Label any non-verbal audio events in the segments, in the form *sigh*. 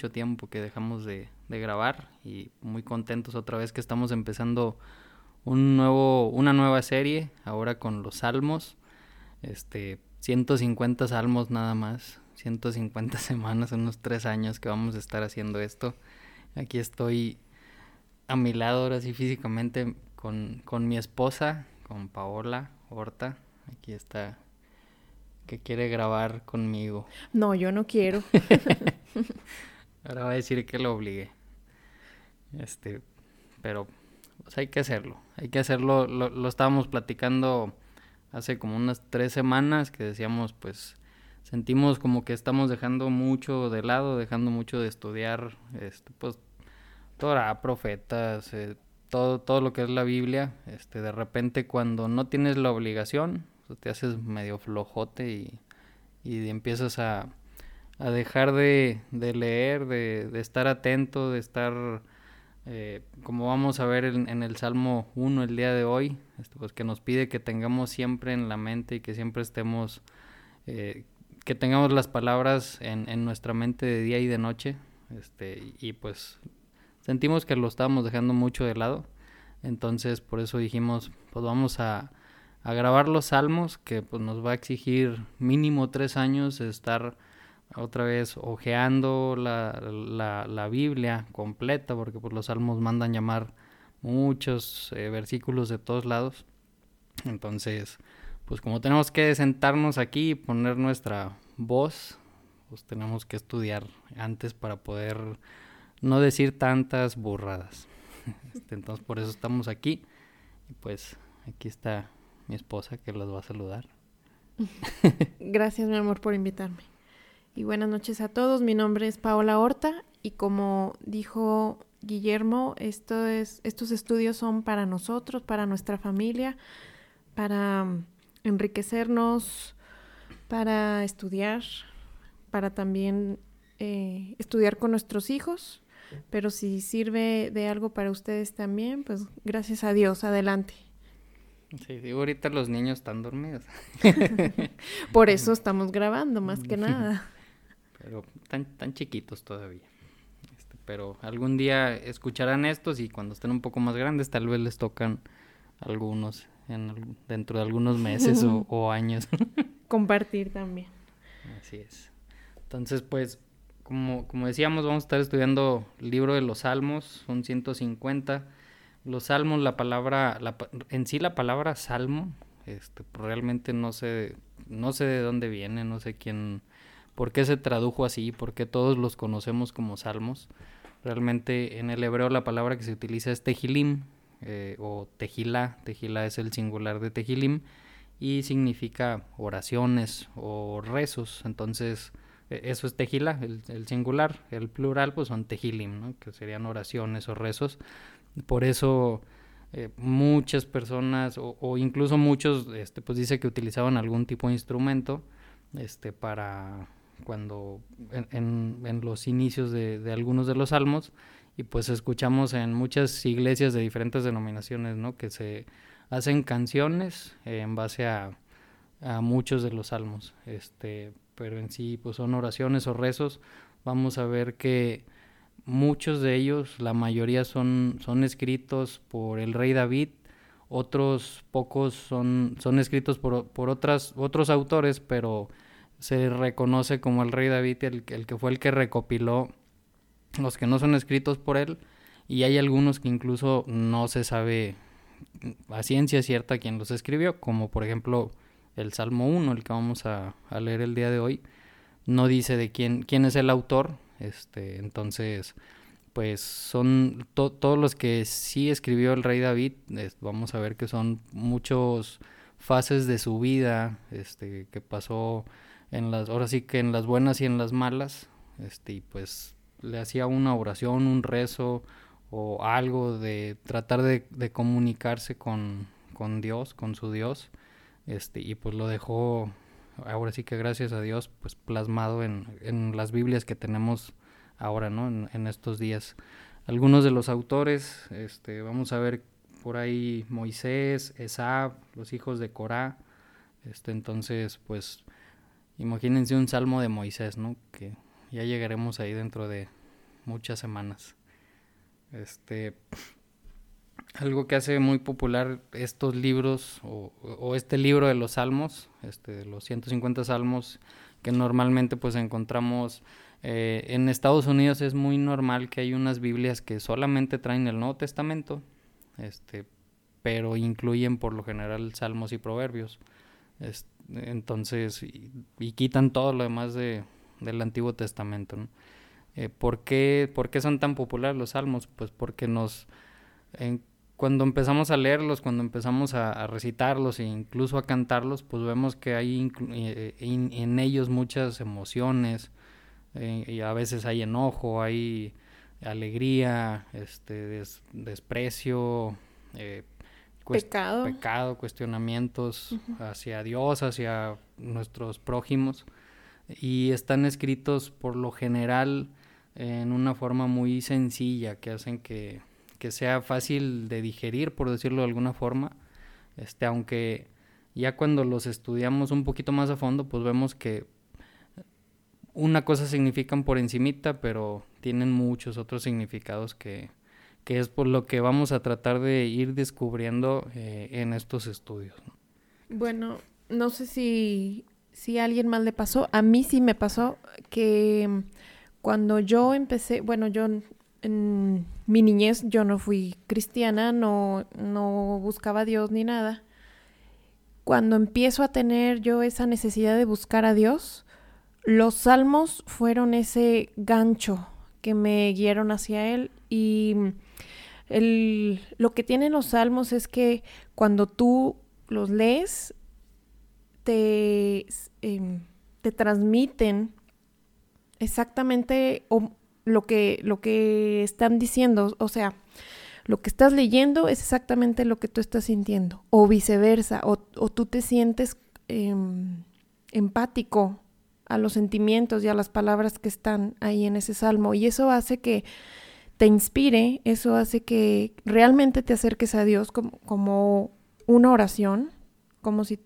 mucho tiempo que dejamos de, grabar y muy contentos otra vez que estamos empezando un nuevo, una nueva serie, ahora con los salmos, este, 150 salmos nada más, 150 *laughs* semanas, unos tres años que vamos a estar haciendo esto. Aquí estoy a mi lado ahora sí físicamente con, con mi esposa, con Paola Horta. Aquí está que quiere grabar conmigo. No, yo no quiero. *laughs* Ahora va a decir que lo obligue. Este, pero pues hay que hacerlo. Hay que hacerlo. Lo, lo, estábamos platicando hace como unas tres semanas que decíamos, pues, sentimos como que estamos dejando mucho de lado, dejando mucho de estudiar, este, pues, Torah, profetas, eh, todo, todo lo que es la Biblia. Este, de repente cuando no tienes la obligación, te haces medio flojote y, y empiezas a, a dejar de, de leer, de, de, estar atento, de estar, eh, como vamos a ver en, en, el Salmo 1 el día de hoy, este, pues que nos pide que tengamos siempre en la mente y que siempre estemos, eh, que tengamos las palabras en, en, nuestra mente de día y de noche, este, y pues sentimos que lo estábamos dejando mucho de lado, entonces por eso dijimos, pues vamos a a grabar los salmos, que pues nos va a exigir mínimo tres años estar otra vez ojeando la, la, la Biblia completa, porque pues los salmos mandan llamar muchos eh, versículos de todos lados. Entonces, pues como tenemos que sentarnos aquí y poner nuestra voz, pues tenemos que estudiar antes para poder no decir tantas burradas. *laughs* Este, entonces por eso estamos aquí. Y pues aquí está mi esposa, que los va a saludar. *laughs* Gracias, mi amor, por invitarme. Y buenas noches a todos. Mi nombre es Paola Horta y como dijo Guillermo, esto es, estos estudios son para nosotros, para nuestra familia, para enriquecernos, para estudiar, para también eh, estudiar con nuestros hijos. Pero si sirve de algo para ustedes también, pues gracias a Dios, adelante. Sí, digo, ahorita los niños están dormidos. *laughs* Por eso estamos grabando, más que nada. *laughs* Pero tan, tan chiquitos todavía. Este, pero algún día escucharán estos y cuando estén un poco más grandes tal vez les tocan algunos en, dentro de algunos meses o, *laughs* o años. *laughs* Compartir también. Así es. Entonces, pues, como, como decíamos, vamos a estar estudiando el libro de los Salmos, son 150 los salmos, la palabra, la, en sí la palabra salmo, este, realmente no sé, no sé de dónde viene, no sé quién, por qué se tradujo así, por qué todos los conocemos como salmos. Realmente en el hebreo la palabra que se utiliza es tejilim eh, o tejilá, tejilá es el singular de tejilim y significa oraciones o rezos, entonces e, eso es tejilá, el, el, singular, el plural pues son tejilim, que serían oraciones o rezos. Por eso eh, muchas personas o, incluso muchos este, pues dice que utilizaban algún tipo de instrumento este, para cuando en, los inicios de, de, algunos de los salmos y pues escuchamos en muchas iglesias de diferentes denominaciones ¿no? que se hacen canciones en base a, a muchos de los salmos este pero en sí pues son oraciones o rezos vamos a ver que Muchos de ellos, la mayoría son, son escritos por el rey David, otros pocos son, son escritos por, por otras, otros autores, pero se reconoce como el rey David el, el que fue el que recopiló los que no son escritos por él. Y hay algunos que incluso no se sabe a ciencia cierta quién los escribió, como por ejemplo el Salmo 1, el que vamos a, leer el día de hoy, no dice de quién, quién es el autor, este, entonces, pues son todos los que sí escribió el rey David, vamos a ver que son muchos fases de su vida, este, que pasó en las, ahora sí que en las buenas y en las malas, este, y pues le hacía una oración, un rezo o algo de tratar de, comunicarse con, con Dios, con su Dios, este, y pues lo dejó ahora sí que gracias a Dios, pues plasmado en, en las Biblias que tenemos ahora, ¿no? En, en, estos días. Algunos de los autores, este, vamos a ver por ahí Moisés, Esab, los hijos de Corá, este, entonces, pues, imagínense un salmo de Moisés, ¿no? Que ya llegaremos ahí dentro de muchas semanas. Este, algo que hace muy popular estos libros o, este libro de los salmos, este, de los 150 salmos que normalmente pues encontramos eh, en Estados Unidos es muy normal que hay unas Biblias que solamente traen el Nuevo Testamento, este, pero incluyen por lo general salmos y proverbios. Entonces, y, quitan todo lo demás de, del Antiguo Testamento. Eh, ¿por, qué, ¿por, qué, son tan populares los salmos? Pues porque nos... cuando empezamos a leerlos, cuando empezamos a, recitarlos e incluso a cantarlos, pues vemos que hay eh, en ellos muchas emociones, eh, y a veces hay enojo, hay alegría, este, desprecio, eh, pecado. pecado, cuestionamientos hacia Dios, hacia nuestros prójimos. Y están escritos por lo general en una forma muy sencilla que hacen que, que sea fácil de digerir, por decirlo de alguna forma, este, aunque ya cuando los estudiamos un poquito más a fondo, pues vemos que una cosa significan por encimita, pero tienen muchos otros significados que, que es por lo que vamos a tratar de ir descubriendo eh, en estos estudios. Bueno, no sé si, si a alguien más le pasó, a mí sí me pasó que cuando yo empecé, bueno, yo en mi niñez yo no fui cristiana, no, no buscaba a Dios ni nada. Cuando empiezo a tener yo esa necesidad de buscar a Dios, los salmos fueron ese gancho que me guiaron hacia Él y el, lo que tienen los salmos es que cuando tú los lees, te, em, te transmiten exactamente lo, que, lo que están diciendo. O sea, lo que estás leyendo es exactamente lo que tú estás sintiendo. O viceversa. O, tú te sientes em, empático a los sentimientos y a las palabras que están ahí en ese salmo. Y eso hace que te inspire, eso hace que realmente te acerques a Dios como, una oración, como si,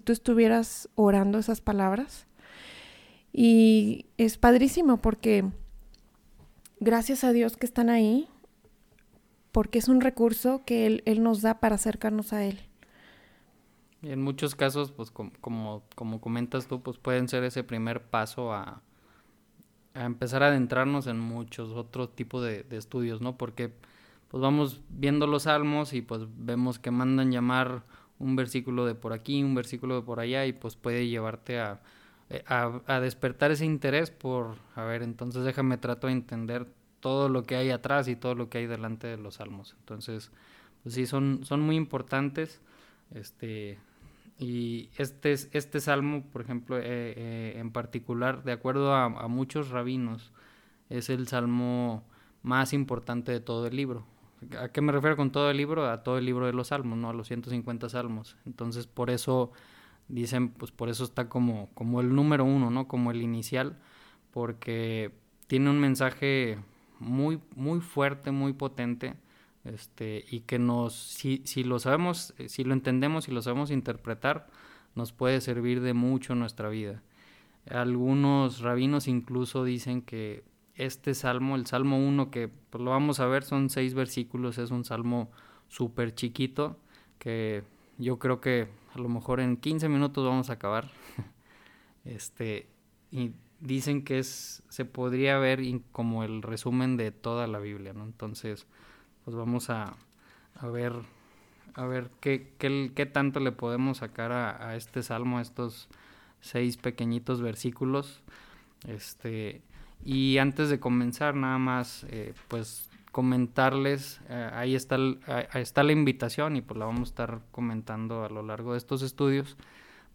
tú estuvieras orando esas palabras. Y es padrísimo porque gracias a Dios que están ahí, porque es un recurso que Él, él nos da para acercarnos a Él. Y en muchos casos, pues como, como, comentas tú, pues pueden ser ese primer paso a, a empezar a adentrarnos en muchos otros tipos de, estudios, ¿no? Porque pues vamos viendo los salmos y pues vemos que mandan llamar un versículo de por aquí, un versículo de por allá y pues puede llevarte a, eh, a, a despertar ese interés por, a ver, entonces déjame trato de entender todo lo que hay atrás y todo lo que hay delante de los salmos. Entonces, pues sí, son, son muy importantes. Este, y este, este salmo, por ejemplo, eh, eh, en particular, de acuerdo a, muchos rabinos, es el salmo más importante de todo el libro. ¿A qué me refiero con todo el libro? A todo el libro de los salmos, ¿no? A los 150 salmos. Entonces, por eso dicen, pues por eso está como, como el número uno, ¿no? Como el inicial, porque tiene un mensaje muy, muy fuerte, muy potente este, y que nos, si, si lo sabemos, eh, si lo entendemos y lo sabemos interpretar, nos puede servir de mucho en nuestra vida. Algunos rabinos incluso dicen que este salmo, el salmo 1, que pues, lo vamos a ver, son seis versículos, es un salmo súper chiquito, que yo creo que a lo mejor en 15 minutos vamos a acabar. *laughs* este, y dicen que es, se podría ver como el resumen de toda la Biblia, ¿no? Entonces, pues vamos a, a ver a ver qué, qué, tanto le podemos sacar a, este salmo, a estos seis pequeñitos versículos. Este, y antes de comenzar, nada más, eh, pues comentarles, eh, ahí está, está la invitación y pues la vamos a estar comentando a lo largo de estos estudios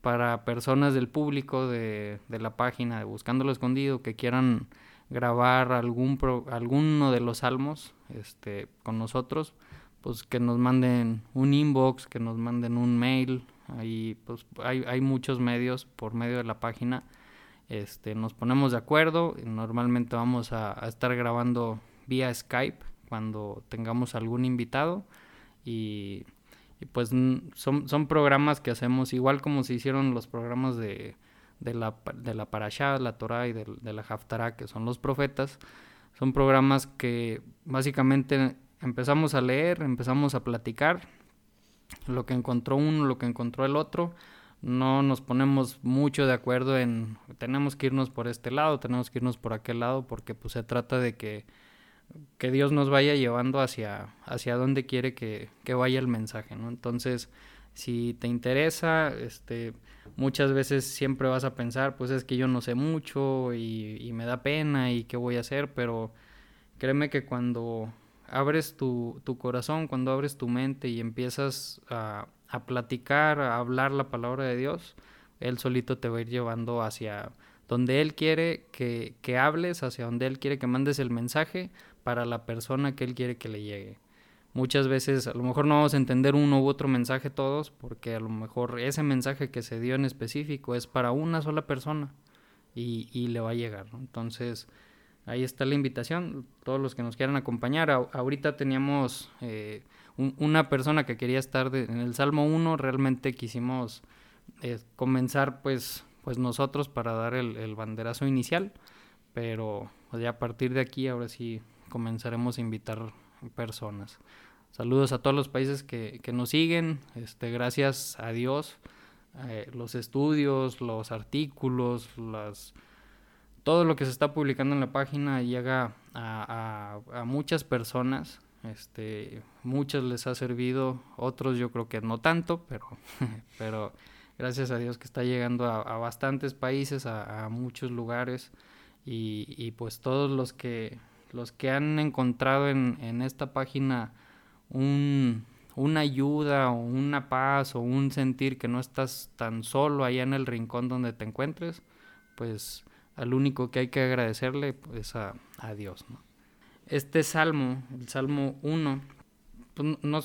para personas del público de, de la página de Buscando lo Escondido que quieran grabar algún alguno de los salmos este, con nosotros, pues que nos manden un inbox, que nos manden un mail, ahí pues hay, hay muchos medios por medio de la página, este, nos ponemos de acuerdo, normalmente vamos a, estar grabando vía Skype cuando tengamos algún invitado. Y, y pues son, son programas que hacemos igual como se hicieron los programas de de la, de la Parashá, la Torah y de, de la Haftarah, que son los profetas. Son programas que básicamente empezamos a leer, empezamos a platicar lo que encontró uno, lo que encontró el otro. No nos ponemos mucho de acuerdo en tenemos que irnos por este lado, tenemos que irnos por aquel lado, porque pues se trata de que, que Dios nos vaya llevando hacia, hacia donde quiere que, que vaya el mensaje, ¿no? Entonces, si te interesa, este, muchas veces siempre vas a pensar, pues es que yo no sé mucho y, y me da pena y qué voy a hacer, pero créeme que cuando abres tu, tu corazón, cuando abres tu mente y empiezas a, a platicar, a hablar la palabra de Dios, Él solito te va a ir llevando hacia donde Él quiere que, que hables, hacia donde Él quiere que mandes el mensaje para la persona que Él quiere que le llegue. Muchas veces a lo mejor no vamos a entender uno u otro mensaje todos, porque a lo mejor ese mensaje que se dio en específico es para una sola persona y, y le va a llegar. Entonces, ahí está la invitación, todos los que nos quieran acompañar. A, ahorita teníamos eh, un, una persona que quería estar en el Salmo 1, realmente quisimos eh, comenzar pues, pues nosotros para dar el, el banderazo inicial, pero pues, ya a partir de aquí ahora sí comenzaremos a invitar personas. Saludos a todos los países que, que nos siguen, este, gracias a Dios, eh, los estudios, los artículos, las todo lo que se está publicando en la página llega a, a, a muchas personas. Este, muchos les ha servido, otros yo creo que no tanto, pero, *laughs* pero gracias a Dios que está llegando a, a bastantes países, a, muchos lugares. Y, y, pues todos los que los que han encontrado en, en esta página un, una ayuda o una paz o un sentir que no estás tan solo allá en el rincón donde te encuentres, pues al único que hay que agradecerle pues a, a Dios. ¿no? Este salmo, el Salmo 1, pues no,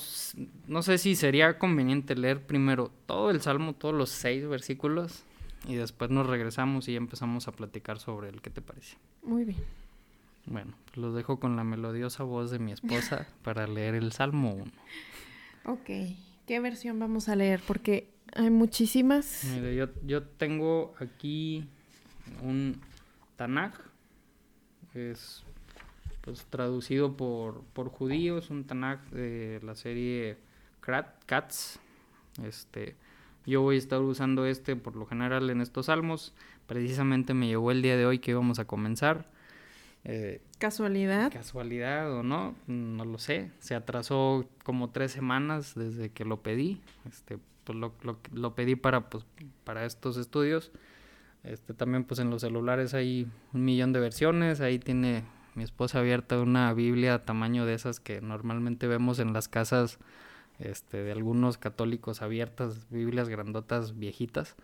no, sé si sería conveniente leer primero todo el salmo, todos los seis versículos, y después nos regresamos y empezamos a platicar sobre el que te parece. Muy bien. Bueno, los dejo con la melodiosa voz de mi esposa *laughs* para leer el Salmo 1. Ok, ¿qué versión vamos a leer? Porque hay muchísimas. Mire, yo, yo tengo aquí un Tanaj, es pues traducido por, por judíos, un Tanaj de la serie Cats. Este, yo voy a estar usando este por lo general en estos salmos. Precisamente me llegó el día de hoy que íbamos a comenzar. Eh, ¿Casualidad? Casualidad o no, no lo sé. Se atrasó como tres semanas desde que lo pedí. Este, pues lo, lo, lo pedí para, pues, para estos estudios. Este, también pues en los celulares hay un millón de versiones. Ahí tiene mi esposa abierta una Biblia tamaño de esas que normalmente vemos en las casas este, de algunos católicos abiertas, Biblias grandotas viejitas.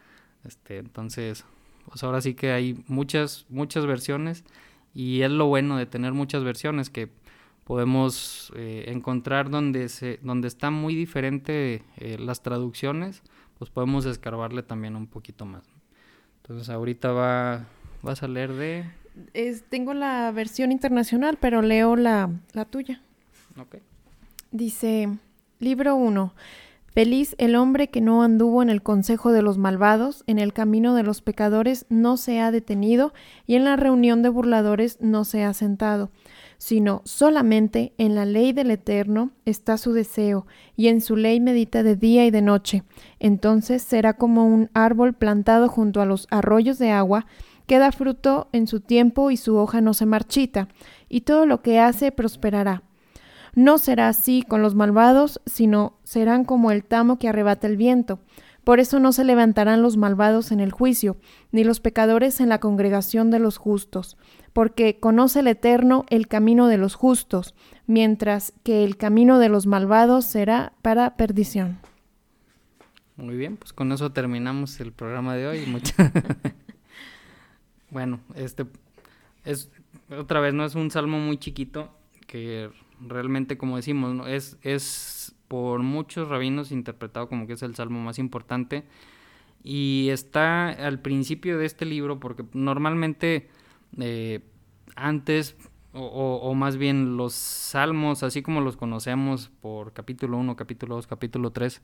Este, entonces, pues ahora sí que hay muchas, muchas versiones y es lo bueno de tener muchas versiones que podemos eh, encontrar donde se donde está muy diferente eh, las traducciones pues podemos escarbarle también un poquito más. Entonces ahorita va vas a leer de es, tengo la versión internacional pero leo la, la tuya. Okay. dice libro 1 Feliz el hombre que no anduvo en el consejo de los malvados, en el camino de los pecadores no se ha detenido, y en la reunión de burladores no se ha sentado, sino solamente en la ley del Eterno está su deseo, y en su ley medita de día y de noche. Entonces será como un árbol plantado junto a los arroyos de agua, que da fruto en su tiempo y su hoja no se marchita, y todo lo que hace prosperará. No será así con los malvados, sino serán como el tamo que arrebata el viento. Por eso no se levantarán los malvados en el juicio, ni los pecadores en la congregación de los justos, porque conoce el Eterno el camino de los justos, mientras que el camino de los malvados será para perdición. Muy bien, pues con eso terminamos el programa de hoy. *laughs* Bueno, este es otra vez no es un salmo muy chiquito que realmente como decimos, ¿no? es, es por muchos rabinos interpretado como que es el salmo más importante y está al principio de este libro porque normalmente eh, antes o, más bien los salmos así como los conocemos por capítulo 1, capítulo 2, capítulo 3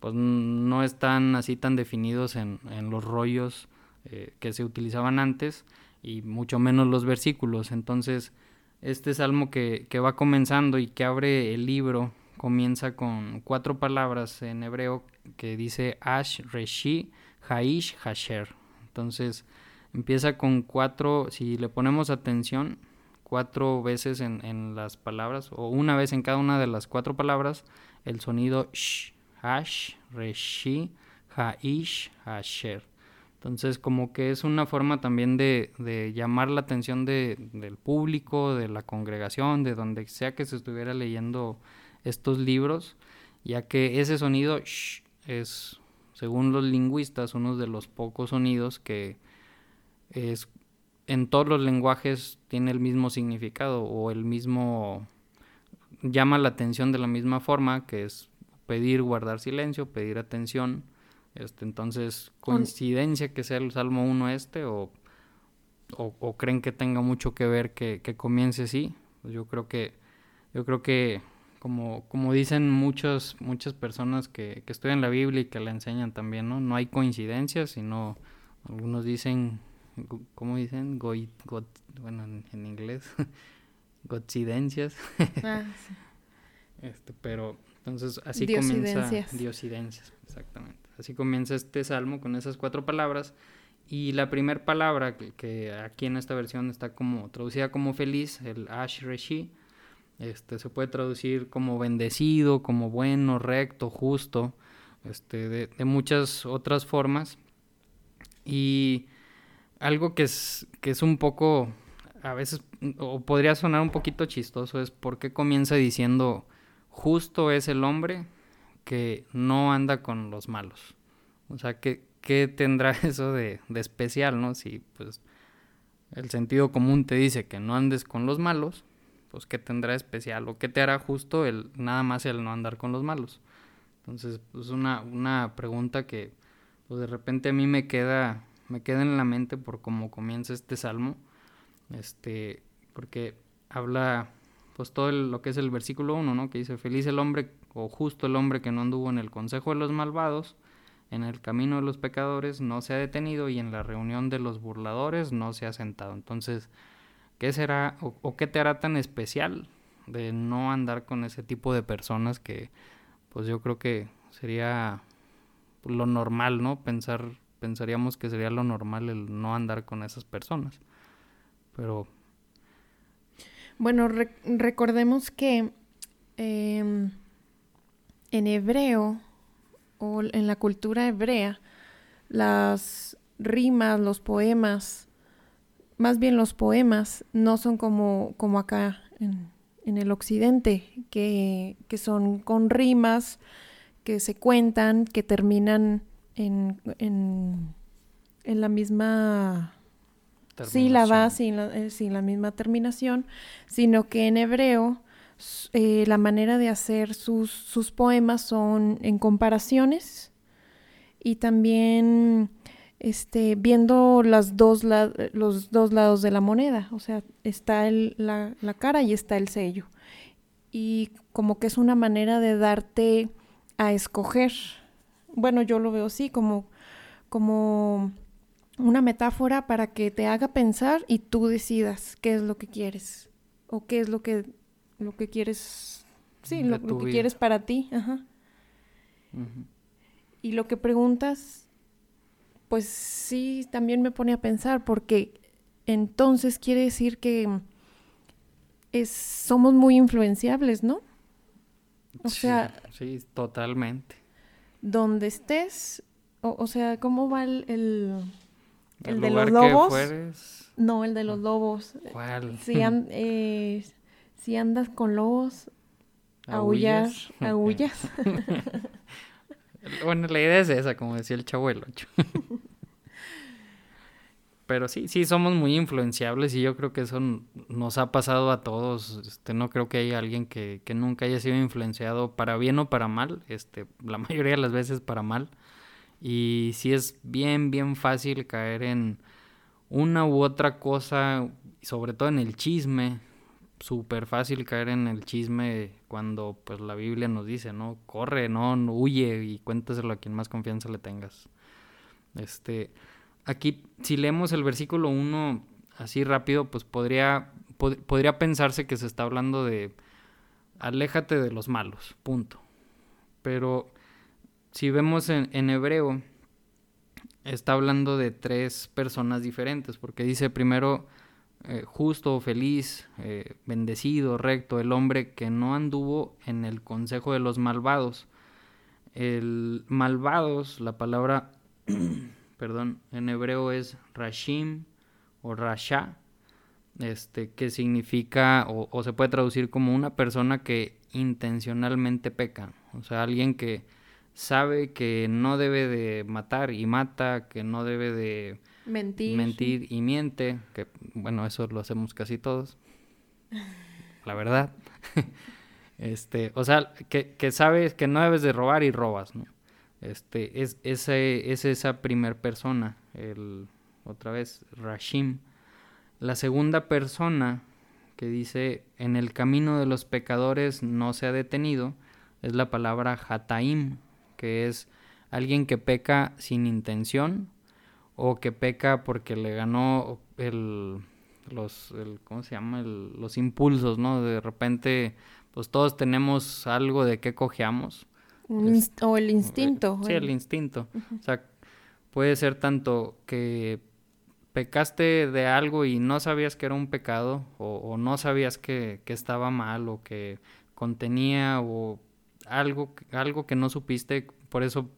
pues no están así tan definidos en, en los rollos eh, que se utilizaban antes y mucho menos los versículos. Entonces, este salmo que, que va comenzando y que abre el libro comienza con cuatro palabras en hebreo que dice Ash, Reshi, Haish, Hasher. Entonces empieza con cuatro, si le ponemos atención, cuatro veces en, en, las palabras, o una vez en cada una de las cuatro palabras, el sonido Sh, Ash, Reshi, Haish, Hasher. Entonces, como que es una forma también de, de llamar la atención de, del público, de la congregación, de donde sea que se estuviera leyendo estos libros, ya que ese sonido sh, es, según los lingüistas, uno de los pocos sonidos que es en todos los lenguajes tiene el mismo significado o el mismo llama la atención de la misma forma, que es pedir guardar silencio, pedir atención este, entonces, coincidencia que sea el Salmo 1 este o, o, creen que tenga mucho que ver que, que comience así. Pues yo creo que, yo creo que como, como dicen muchas, muchas personas que, que estudian la Biblia y que la enseñan también, ¿no? No hay coincidencias, sino algunos dicen, ¿cómo dicen? bueno, en, inglés, *laughs* coincidencias. Ah, *laughs* este, pero entonces así comienza diosidencias, exactamente. Así comienza este salmo con esas cuatro palabras. Y la primera palabra que, aquí en esta versión está como traducida como feliz, el Ash Reshi, este, se puede traducir como bendecido, como bueno, recto, justo, este, de, muchas otras formas. Y algo que es, que es un poco, a veces, o podría sonar un poquito chistoso, es por qué comienza diciendo, justo es el hombre que no anda con los malos. O sea, ¿qué, tendrá *laughs* eso de, de, especial, no? Si pues el sentido común te dice que no andes con los malos, pues ¿qué tendrá especial? ¿O qué te hará justo el nada más el no andar con los malos? Entonces, pues una, una pregunta que pues de repente a mí me queda, me queda en la mente por cómo comienza este salmo. Este, porque habla pues todo lo que es el versículo 1, ¿no? Que dice, feliz el hombre o justo el hombre que no anduvo en el consejo de los malvados, en el camino de los pecadores no se ha detenido y en la reunión de los burladores no se ha sentado. Entonces, ¿qué será o, qué te hará tan especial de no andar con ese tipo de personas que pues yo creo que sería lo normal, ¿no? Pensar pensaríamos que sería lo normal el no andar con esas personas. Pero bueno, recordemos que em, en hebreo o en la cultura hebrea, las rimas, los poemas, más bien los poemas, no son como, como acá en, el occidente, que, son con rimas que se cuentan, que terminan en, en, en la misma sílaba, sin la, eh, sin la misma terminación, sino que en hebreo eh, la manera de hacer sus, sus, poemas son en comparaciones y también este, viendo las dos los dos lados de la moneda. O sea, está el, la, la, cara y está el sello. Y como que es una manera de darte a escoger. Bueno, yo lo veo así, como, como una metáfora para que te haga pensar y tú decidas qué es lo que quieres o qué es lo que lo que quieres, sí, lo, que quieres para ti, ajá. Y lo que preguntas, pues sí, también me pone a pensar, porque entonces quiere decir que es, somos muy influenciables, ¿no? O sea... Sí, totalmente. Donde estés, o, sea, ¿cómo va el, el, de los lobos? No, el de los lobos. ¿Cuál? Sí, eh, si andas con lobos, aullas, aullas. *laughs* bueno, la idea es esa, como decía el chavo del ocho. *laughs* Pero sí, sí, somos muy influenciables y yo creo que eso nos ha pasado a todos. Este, no creo que haya alguien que, que nunca haya sido influenciado para bien o para mal. Este, la mayoría de las veces para mal. Y sí es bien, bien fácil caer en una u otra cosa, sobre todo en el chisme, súper fácil caer en el chisme cuando pues la Biblia nos dice, ¿no? Corre, no, huye y cuéntaselo a quien más confianza le tengas. Este, aquí, si leemos el versículo 1 así rápido, pues podría, podría pensarse que se está hablando de aléjate de los malos, punto. Pero si vemos en, en hebreo, está hablando de tres personas diferentes, porque dice primero eh, justo, feliz, eh, bendecido, recto, el hombre que no anduvo en el consejo de los malvados. El malvados, la palabra, *clears throat* perdón, en hebreo es rashim o rasha, este, que significa o, o se puede traducir como una persona que intencionalmente peca, o sea, alguien que sabe que no debe de matar y mata, que no debe de mentir, mentir y miente, que bueno, eso lo hacemos casi todos, la verdad. *laughs* este, o sea, que, que, sabes que no debes de robar y robas, ¿no? Este, es, ese, es esa primer persona, el, otra vez, Rashim. La segunda persona que dice, en el camino de los pecadores no se ha detenido, es la palabra Hataim, que es alguien que peca sin intención o que peca porque le ganó el los el, ¿cómo se llama? los impulsos, ¿no? De repente pues todos tenemos algo de que cojeamos. o el instinto. Sí, el instinto. O sea, puede ser tanto que pecaste de algo y no sabías que era un pecado o, o no sabías que, que, estaba mal o que contenía o algo, algo que no supiste, por eso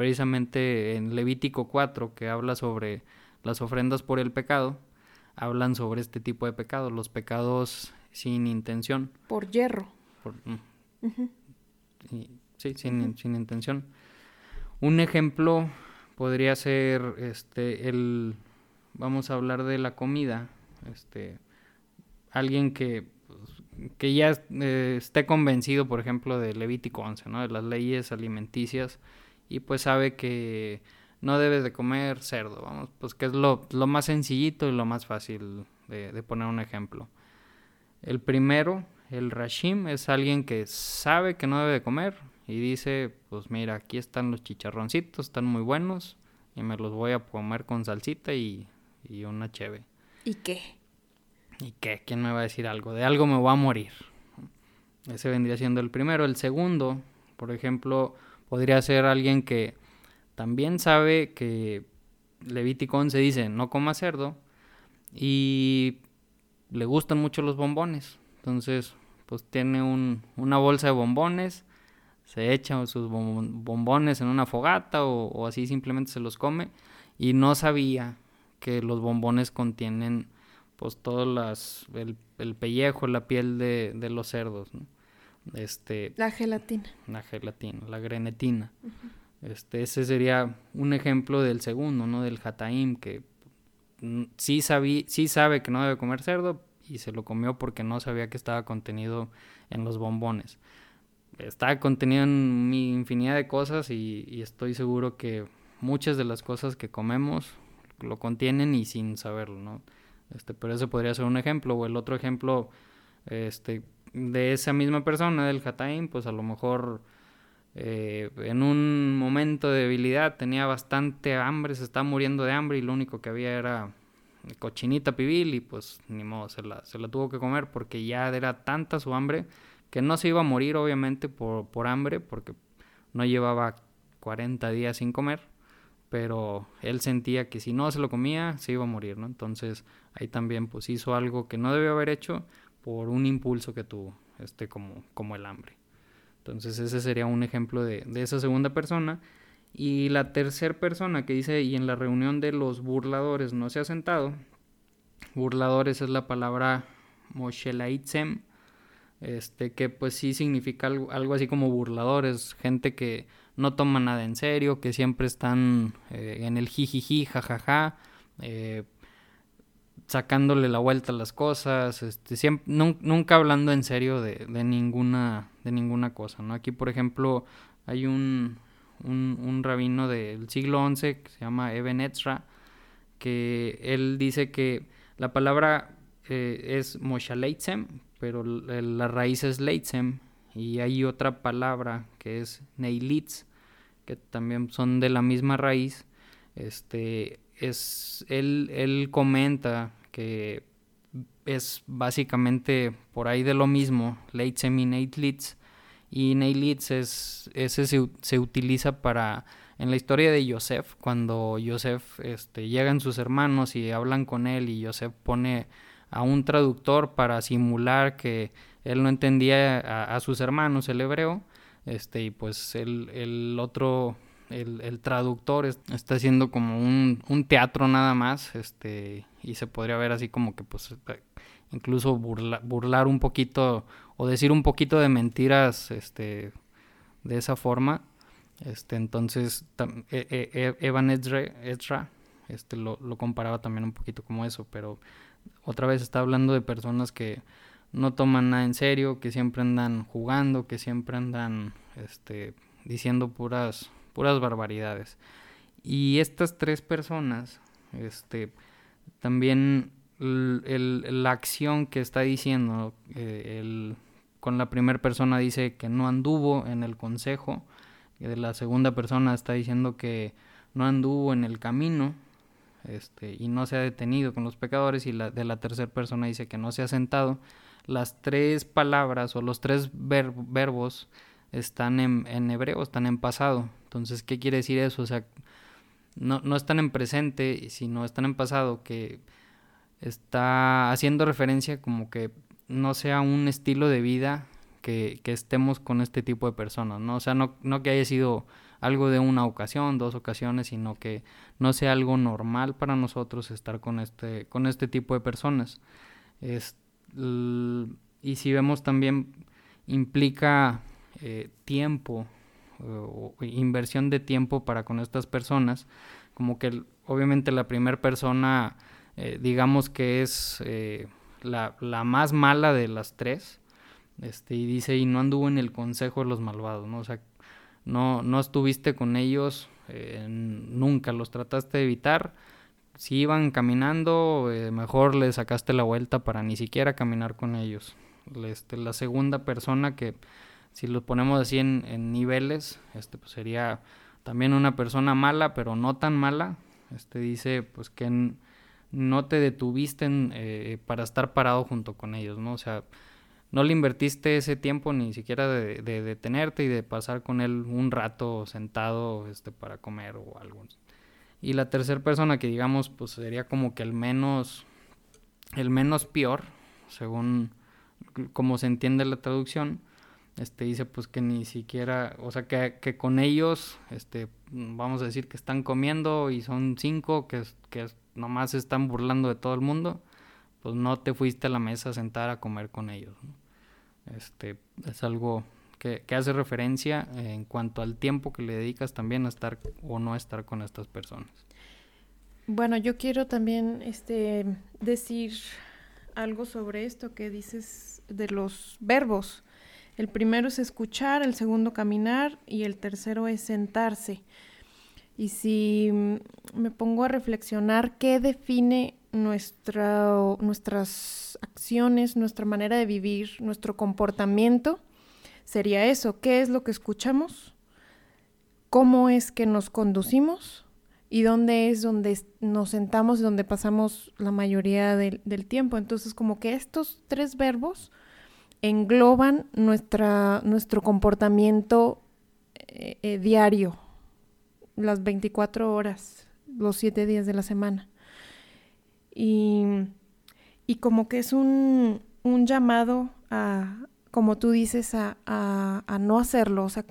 precisamente en Levítico 4, que habla sobre las ofrendas por el pecado, hablan sobre este tipo de pecados, los pecados sin intención. Por hierro. Mm, sí, sin, sin, intención. Un ejemplo podría ser este el vamos a hablar de la comida, este alguien que que ya eh, esté convencido, por ejemplo, de Levítico 11, ¿no? De las leyes alimenticias y pues sabe que no debe de comer cerdo, vamos, pues que es lo, lo más sencillito y lo más fácil de, de, poner un ejemplo. El primero, el Rashim, es alguien que sabe que no debe de comer y dice, pues mira, aquí están los chicharroncitos, están muy buenos y me los voy a comer con salsita y, y una cheve. ¿Y qué? ¿Y qué? ¿Quién me va a decir algo? De algo me voy a morir. Ese vendría siendo el primero. El segundo, por ejemplo, podría ser alguien que también sabe que Levítico 11 dice no coma cerdo y le gustan mucho los bombones. Entonces, pues tiene un, una bolsa de bombones, se echa sus bombones en una fogata o, así simplemente se los come y no sabía que los bombones contienen pues todo las, el, el pellejo, la piel de, los cerdos. Este, la gelatina. La gelatina, la grenetina. Uh -huh. Este, ese sería un ejemplo del segundo, ¿no? Del hataim, que sí, sabí, sí sabe que no debe comer cerdo y se lo comió porque no sabía que estaba contenido en los bombones. Está contenido en mi infinidad de cosas y, y estoy seguro que muchas de las cosas que comemos lo contienen y sin saberlo, ¿no? Este, pero ese podría ser un ejemplo. O el otro ejemplo este, de esa misma persona, del Hataim, pues a lo mejor eh, en un momento de debilidad tenía bastante hambre, se estaba muriendo de hambre y lo único que había era cochinita pibil y pues ni modo, se la, se la tuvo que comer porque ya era tanta su hambre que no se iba a morir obviamente por, por hambre porque no llevaba 40 días sin comer pero él sentía que si no se lo comía se iba a morir, ¿no? Entonces ahí también pues hizo algo que no debió haber hecho por un impulso que tuvo, este como, como el hambre. Entonces ese sería un ejemplo de, de esa segunda persona. Y la tercera persona que dice, y en la reunión de los burladores no se ha sentado, burladores es la palabra Moshelaitzem, este, que pues sí significa algo, algo así como burladores, gente que no toma nada en serio, que siempre están eh, en el jijiji, jajaja, eh, sacándole la vuelta a las cosas, este, siempre, nun, nunca hablando en serio de, de, ninguna, de ninguna cosa, ¿no? Aquí, por ejemplo, hay un, un, un rabino del siglo XI que se llama Eben Ezra, que él dice que la palabra eh, es Moshaleitzem, pero la, la raíz es Leitzem, y hay otra palabra que es Neilitz, que también son de la misma raíz. Este, es, él, él comenta es básicamente por ahí de lo mismo, late semi Nate leads, y Nate leads es, ese se, se, utiliza para, en la historia de Joseph, cuando Joseph este, llegan sus hermanos y hablan con él y Joseph pone a un traductor para simular que él no entendía a, a sus hermanos el hebreo, este, y pues el, el otro el, el, traductor está haciendo como un, un, teatro nada más, este, y se podría ver así como que pues incluso burla, burlar un poquito o decir un poquito de mentiras este, de esa forma. Este, entonces, e, e, e, Evan Ezra, este, lo, lo, comparaba también un poquito como eso, pero otra vez está hablando de personas que no toman nada en serio, que siempre andan jugando, que siempre andan este, diciendo puras, puras barbaridades. Y estas tres personas, este, también el, la acción que está diciendo, eh, el, con la primera persona dice que no anduvo en el consejo, y de la segunda persona está diciendo que no anduvo en el camino este, y no se ha detenido con los pecadores, y la, de la tercera persona dice que no se ha sentado. Las tres palabras o los tres verbos están en, en hebreo, están en pasado. Entonces, ¿qué quiere decir eso? O sea, no, no están en presente, sino están en pasado, que está haciendo referencia como que no sea un estilo de vida que, que estemos con este tipo de personas, ¿no? O sea, no, no que haya sido algo de una ocasión, dos ocasiones, sino que no sea algo normal para nosotros estar con este, con este tipo de personas. Es, y si vemos también implica eh, tiempo inversión de tiempo para con estas personas, como que obviamente la primera persona eh, digamos que es eh, la, la, más mala de las tres, este, y dice, y no anduvo en el consejo de los malvados, ¿no? O sea, no, no estuviste con ellos eh, nunca, los trataste de evitar, si iban caminando, mejor le sacaste la vuelta para ni siquiera caminar con ellos. Este, la segunda persona que, si lo ponemos así en, en niveles, este, pues sería también una persona mala, pero no tan mala. Este dice, pues que no te detuviste eh, para estar parado junto con ellos, ¿no? O sea, no le invertiste ese tiempo ni siquiera de, detenerte y de pasar con él un rato sentado este, para comer o algo. Y la tercera persona que digamos, pues sería como que el menos, el menos peor, según como se entiende la traducción, este dice pues que ni siquiera, o sea que, que con ellos, este, vamos a decir que están comiendo y son cinco, que, que nomás están burlando de todo el mundo, pues no te fuiste a la mesa a sentar a comer con ellos. Este, es algo que, que, hace referencia en cuanto al tiempo que le dedicas también a estar o no estar con estas personas. Bueno, yo quiero también este, decir algo sobre esto que dices de los verbos. El primero es escuchar, el segundo caminar y el tercero es sentarse. Y si me pongo a reflexionar qué define nuestra, nuestras acciones, nuestra manera de vivir, nuestro comportamiento, sería eso, ¿qué es lo que escuchamos? ¿Cómo es que nos conducimos? ¿Y dónde es donde nos sentamos y donde pasamos la mayoría del, del tiempo? Entonces, como que estos tres verbos engloban nuestra, nuestro comportamiento eh, eh, diario, las 24 horas, los 7 días de la semana. Y, y como que es un, un, llamado a, como tú dices, a, a, a no hacerlo, o sea,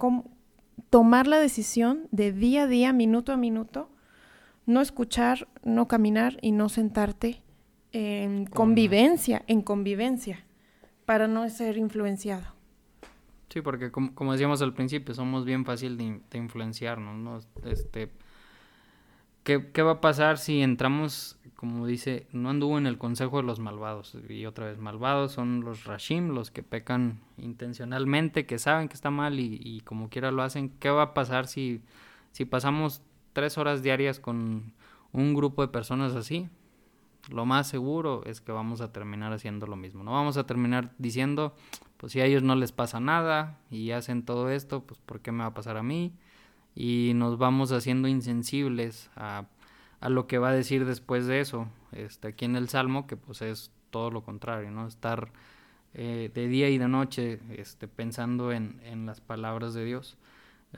tomar la decisión de día a día, minuto a minuto, no escuchar, no caminar y no sentarte en convivencia, en convivencia, para no ser influenciado. Sí, porque como, decíamos al principio, somos bien fácil de, de influenciarnos, ¿no? Este, ¿qué, ¿qué, va a pasar si entramos, como dice, no anduvo en el consejo de los malvados? Y otra vez, malvados son los rashim, los que pecan intencionalmente, que saben que está mal y, y como quiera lo hacen. ¿Qué va a pasar si, si pasamos tres horas diarias con un grupo de personas así? Lo más seguro es que vamos a terminar haciendo lo mismo. No vamos a terminar diciendo, pues si a ellos no les pasa nada y hacen todo esto, pues ¿por qué me va a pasar a mí? Y nos vamos haciendo insensibles a, lo que va a decir después de eso, este, aquí en el Salmo, que pues es todo lo contrario, ¿no? Estar eh, de día y de noche este, pensando en, en las palabras de Dios.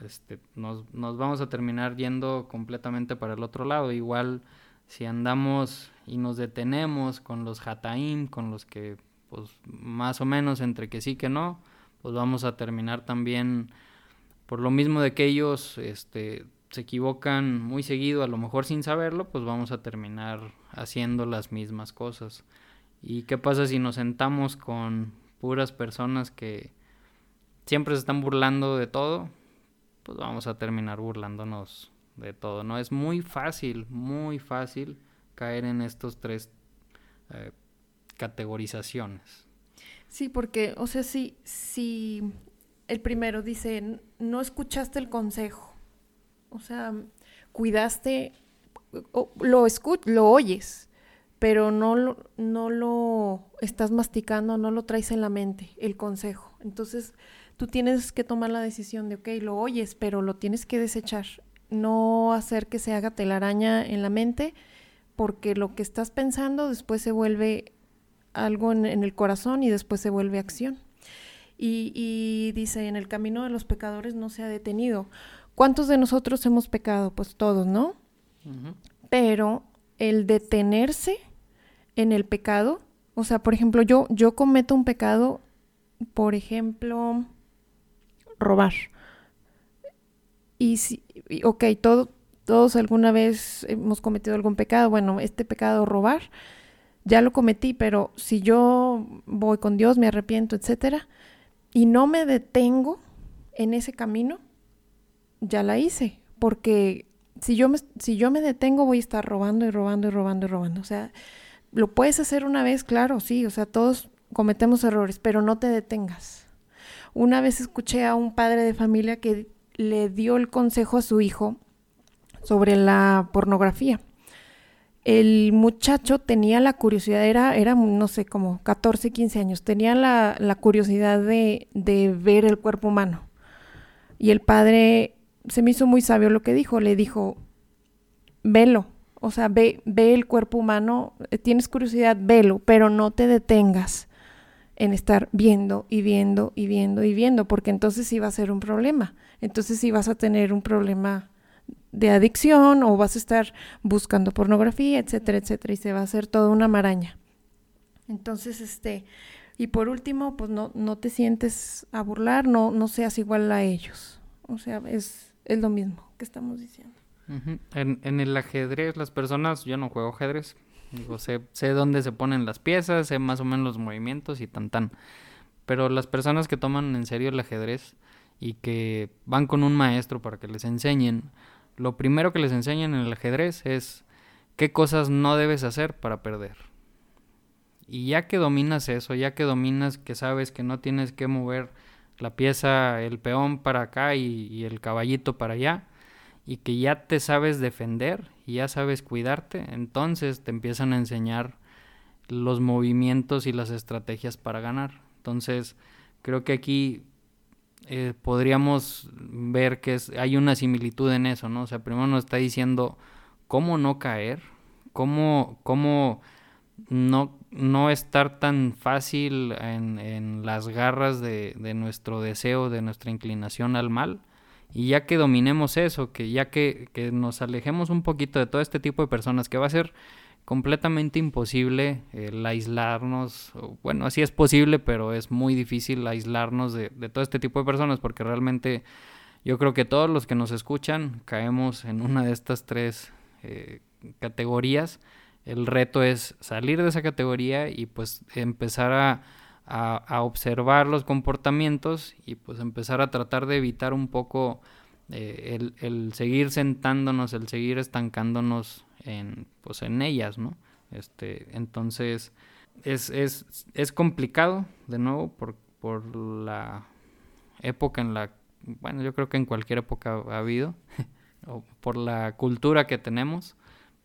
Este, nos, nos, vamos a terminar yendo completamente para el otro lado. Igual si andamos y nos detenemos con los hataim, con los que pues más o menos entre que sí que no, pues vamos a terminar también por lo mismo de que ellos este, se equivocan muy seguido, a lo mejor sin saberlo, pues vamos a terminar haciendo las mismas cosas. ¿Y qué pasa si nos sentamos con puras personas que siempre se están burlando de todo? Pues vamos a terminar burlándonos de todo, ¿no? Es muy fácil, muy fácil caer en estos tres eh, categorizaciones. Sí, porque, o sea, si, si el primero dice, no escuchaste el consejo, o sea, cuidaste, lo, lo oyes, pero no no lo estás masticando, no lo traes en la mente, el consejo. Entonces, tú tienes que tomar la decisión de, ok, lo oyes, pero lo tienes que desechar. No hacer que se haga telaraña en la mente, porque lo que estás pensando después se vuelve algo en, el corazón y después se vuelve acción. Y, dice, en el camino de los pecadores no se ha detenido. ¿Cuántos de nosotros hemos pecado? Pues todos, ¿no? Pero el detenerse en el pecado. O sea, por ejemplo, yo, yo cometo un pecado, por ejemplo, robar. Y si, ok, todo, todos alguna vez hemos cometido algún pecado. Bueno, este pecado, robar, ya lo cometí, pero si yo voy con Dios, me arrepiento, etcétera, y no me detengo en ese camino, ya la hice. Porque si yo me, si yo me detengo, voy a estar robando y robando y robando y robando. O sea, lo puedes hacer una vez, claro, sí, o sea, todos cometemos errores, pero no te detengas. Una vez escuché a un padre de familia que le dio el consejo a su hijo sobre la pornografía. El muchacho tenía la curiosidad, era, no sé, como 14, 15 años, tenía la, curiosidad de, de ver el cuerpo humano. Y el padre se me hizo muy sabio lo que dijo, le dijo, velo, o sea, ve, ve el cuerpo humano, eh, tienes curiosidad, velo, pero no te detengas en estar viendo y viendo y viendo y viendo, porque entonces sí va a ser un problema. Entonces sí vas a tener un problema de adicción o vas a estar buscando pornografía, etcétera, etcétera, y se va a hacer toda una maraña. Entonces, este, y por último, pues no, no te sientes a burlar, no, no seas igual a ellos. O sea, es, es lo mismo que estamos diciendo en, el ajedrez, las personas, yo no juego ajedrez, digo, sé, sé dónde se ponen las piezas, sé más o menos los movimientos y tan tan. Pero las personas que toman en serio el ajedrez y que van con un maestro para que les enseñen, lo primero que les enseñan en el ajedrez es qué cosas no debes hacer para perder. Y ya que dominas eso, ya que dominas que sabes que no tienes que mover la pieza, el peón para acá y el caballito para allá, y que ya te sabes defender y ya sabes cuidarte, entonces te empiezan a enseñar los movimientos y las estrategias para ganar. Entonces, creo que aquí eh, podríamos ver que hay una similitud en eso, ¿no? O sea, primero nos está diciendo cómo no caer, cómo, cómo no, no estar tan fácil en, en las garras de, de nuestro deseo, de nuestra inclinación al mal y ya que dominemos eso, que ya que, nos alejemos un poquito de todo este tipo de personas, que va a ser completamente imposible el aislarnos, bueno, así es posible, pero es muy difícil aislarnos de, todo este tipo de personas, porque realmente yo creo que todos los que nos escuchan caemos en una de estas tres eh, categorías. El reto es salir de esa categoría y pues empezar a a, observar los comportamientos y pues empezar a tratar de evitar un poco eh, el, seguir sentándonos, el seguir estancándonos en, pues en ellas, ¿no? Este, entonces es, es, es complicado, de nuevo, por, por la época en la, bueno, yo creo que en cualquier época ha habido, *laughs* por la cultura que tenemos,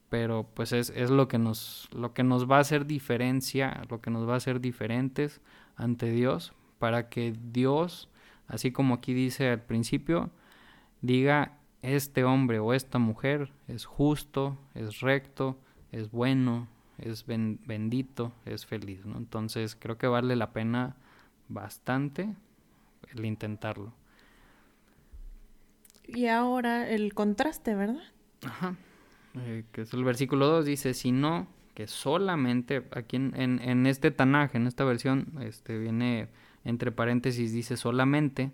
pero pues es, es, lo que nos lo que nos va a hacer diferencia, lo que nos va a hacer diferentes ante Dios para que Dios, así como aquí dice al principio, diga este hombre o esta mujer es justo, es recto, es bueno, es bendito, es feliz, ¿no? Entonces creo que vale la pena bastante el intentarlo. Y ahora el contraste, ¿verdad? Ajá. Eh, que es el versículo 2, dice, si no, que solamente, aquí en, en, este tanaje, en esta versión, este, viene entre paréntesis, dice solamente,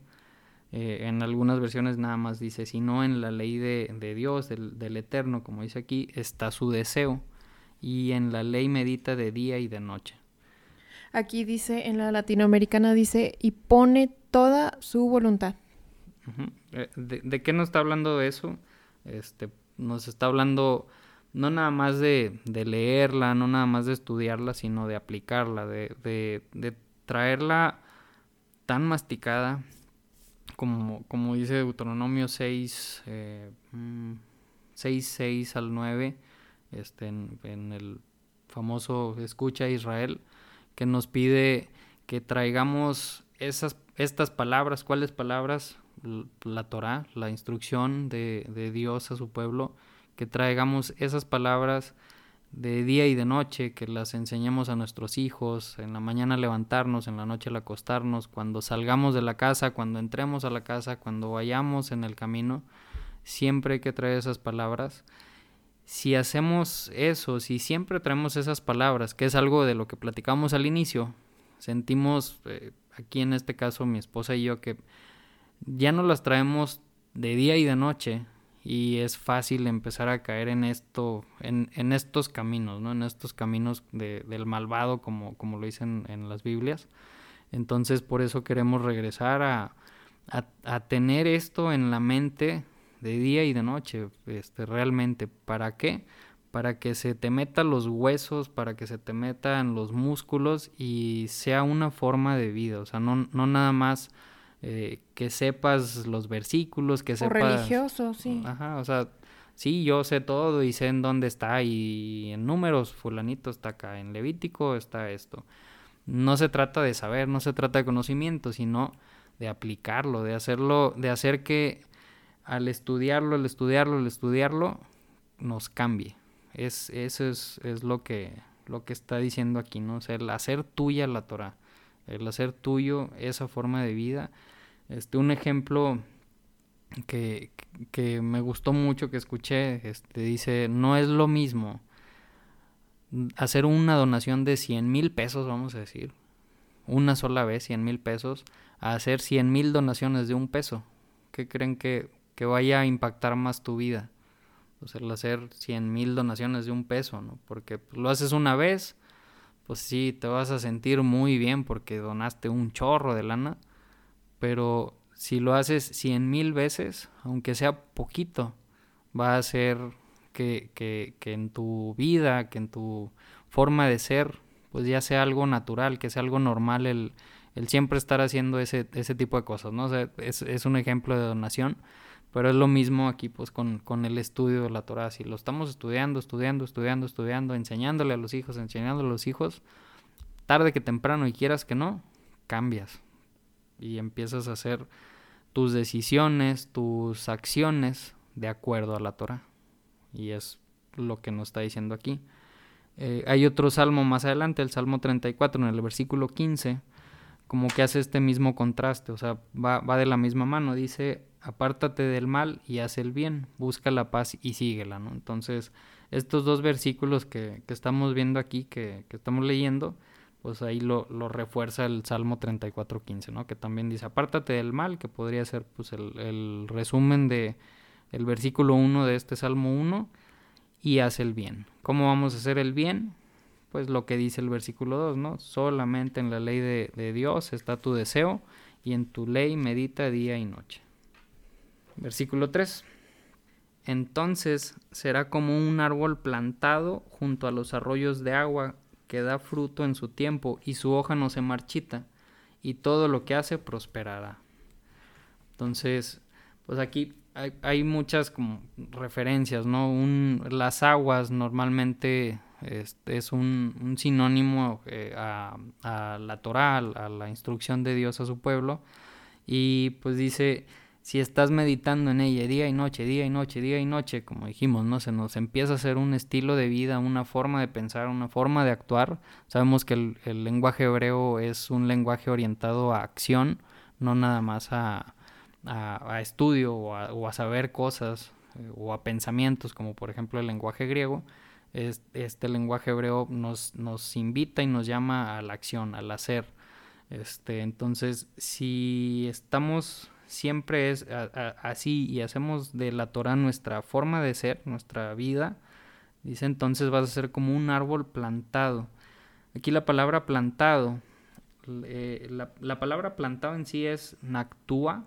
eh, en algunas versiones nada más dice, si no, en la ley de, de Dios, del, del, Eterno, como dice aquí, está su deseo, y en la ley medita de día y de noche. Aquí dice, en la latinoamericana dice, y pone toda su voluntad. Eh, ¿De, qué nos está hablando eso? Este, nos está hablando no nada más de, leerla, no nada más de estudiarla, sino de aplicarla, de, traerla tan masticada como, como dice Deuteronomio 6, eh, 6, 6 al 9, este, en, en el famoso Escucha Israel, que nos pide que traigamos esas, estas palabras, ¿cuáles palabras? La Torah, la instrucción de, Dios a su pueblo, que traigamos esas palabras de día y de noche, que las enseñemos a nuestros hijos, en la mañana levantarnos, en la noche al acostarnos, cuando salgamos de la casa, cuando entremos a la casa, cuando vayamos en el camino, siempre hay que traer esas palabras. Si hacemos eso, si siempre traemos esas palabras, que es algo de lo que platicamos al inicio, sentimos, eh, aquí en este caso mi esposa y yo, que ya no las traemos de día y de noche y es fácil empezar a caer en esto, en, en estos caminos, ¿no? En estos caminos de, del malvado, como, como lo dicen en las Biblias. Entonces, por eso queremos regresar a, a, a, tener esto en la mente de día y de noche, este, realmente. ¿Para qué? Para que se te metan los huesos, para que se te metan los músculos y sea una forma de vida. O sea, no, no nada más eh, que sepas los versículos, que sepas... religioso, sí. Ajá, o sea, sí, yo sé todo y sé en dónde está y en números, fulanito está acá, en Levítico está esto. No se trata de saber, no se trata de conocimiento, sino de aplicarlo, de hacerlo, de hacer que al estudiarlo, al estudiarlo, al estudiarlo, nos cambie. Es, eso es, es lo que, lo que está diciendo aquí, ¿no? O sea, el hacer tuya la Torah, el hacer tuyo esa forma de vida este, un ejemplo que, que me gustó mucho que escuché, este, dice, no es lo mismo hacer una donación de 100 mil pesos, vamos a decir, una sola vez, 100 mil pesos, a hacer 100 mil donaciones de un peso. ¿Qué creen que, que vaya a impactar más tu vida? O sea, el hacer 100 mil donaciones de un peso, ¿no? Porque lo haces una vez, pues sí, te vas a sentir muy bien porque donaste un chorro de lana pero si lo haces cien mil veces, aunque sea poquito, va a hacer que, que, que, en tu vida, que en tu forma de ser, pues ya sea algo natural, que sea algo normal el, el siempre estar haciendo ese, ese tipo de cosas, ¿no? Es, es, un ejemplo de donación, pero es lo mismo aquí pues con, con el estudio de la Torah. Si lo estamos estudiando, estudiando, estudiando, estudiando, enseñándole a los hijos, enseñándole a los hijos, tarde que temprano y quieras que no, cambias y empiezas a hacer tus decisiones, tus acciones de acuerdo a la Torah. Y es lo que nos está diciendo aquí. Eh, hay otro salmo más adelante, el Salmo 34, en el versículo 15, como que hace este mismo contraste, o sea, va, va de la misma mano, dice, apártate del mal y haz el bien, busca la paz y síguela, ¿no? Entonces, estos dos versículos que, que estamos viendo aquí, que, que estamos leyendo, pues ahí lo, refuerza el Salmo 34.15, ¿no? Que también dice, apártate del mal, que podría ser pues el, el resumen de el versículo 1 de este Salmo 1, y haz el bien. ¿Cómo vamos a hacer el bien? Pues lo que dice el versículo 2, ¿no? Solamente en la ley de, de Dios está tu deseo, y en tu ley medita día y noche. Versículo 3. Entonces será como un árbol plantado junto a los arroyos de agua que da fruto en su tiempo y su hoja no se marchita y todo lo que hace prosperará. Entonces, pues aquí hay, muchas como referencias, ¿no? Un, las aguas normalmente es, es un, sinónimo eh, a, a, la Torah, a la instrucción de Dios a su pueblo. Y pues dice, si estás meditando en ella día y noche, día y noche, día y noche, como dijimos, ¿no? Se nos empieza a hacer un estilo de vida, una forma de pensar, una forma de actuar. Sabemos que el, lenguaje hebreo es un lenguaje orientado a acción, no nada más a, estudio o a, saber cosas eh, o a pensamientos, como por ejemplo el lenguaje griego. este lenguaje hebreo nos, nos invita y nos llama a la acción, al hacer. Este, entonces, si estamos siempre es así y hacemos de la Torah nuestra forma de ser, nuestra vida, dice entonces vas a ser como un árbol plantado. Aquí la palabra plantado, la, palabra plantado en sí es nactúa,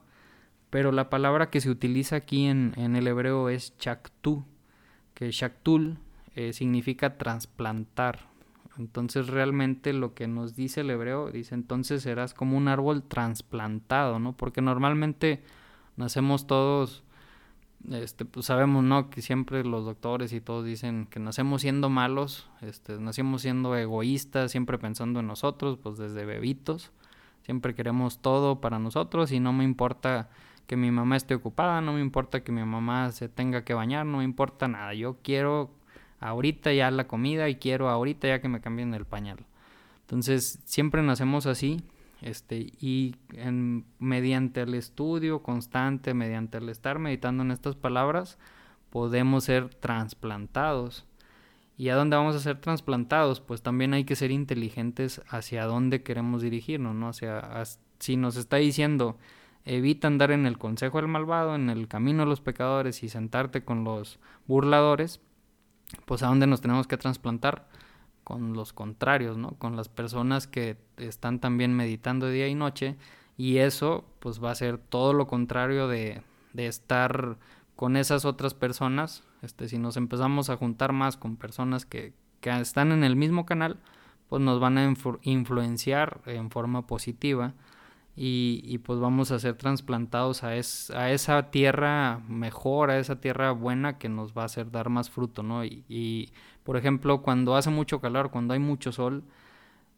pero la palabra que se utiliza aquí en, el hebreo es chaktu, que shaktul eh, significa trasplantar. Entonces realmente lo que nos dice el hebreo, dice entonces serás como un árbol trasplantado, ¿no? Porque normalmente nacemos todos, este, pues sabemos, ¿no? Que siempre los doctores y todos dicen que nacemos siendo malos, este, nacemos siendo egoístas, siempre pensando en nosotros, pues desde bebitos, siempre queremos todo para nosotros y no me importa que mi mamá esté ocupada, no me importa que mi mamá se tenga que bañar, no me importa nada, yo quiero ahorita ya la comida y quiero ahorita ya que me cambien el pañal. Entonces, siempre nacemos así, este, y en, mediante el estudio constante, mediante el estar meditando en estas palabras, podemos ser trasplantados. ¿Y a dónde vamos a ser trasplantados? Pues también hay que ser inteligentes hacia dónde queremos dirigirnos, ¿no? Si nos está diciendo, evita andar en el consejo del malvado, en el camino de los pecadores y sentarte con los burladores, pues a dónde nos tenemos que trasplantar con los contrarios, ¿no? Con las personas que están también meditando día y noche y eso pues va a ser todo lo contrario de, de estar con esas otras personas, este, si nos empezamos a juntar más con personas que, que están en el mismo canal, pues nos van a influenciar en forma positiva y, pues vamos a ser trasplantados a, a esa tierra mejor, a esa tierra buena que nos va a hacer dar más fruto, ¿no? Y, por ejemplo, cuando hace mucho calor, cuando hay mucho sol,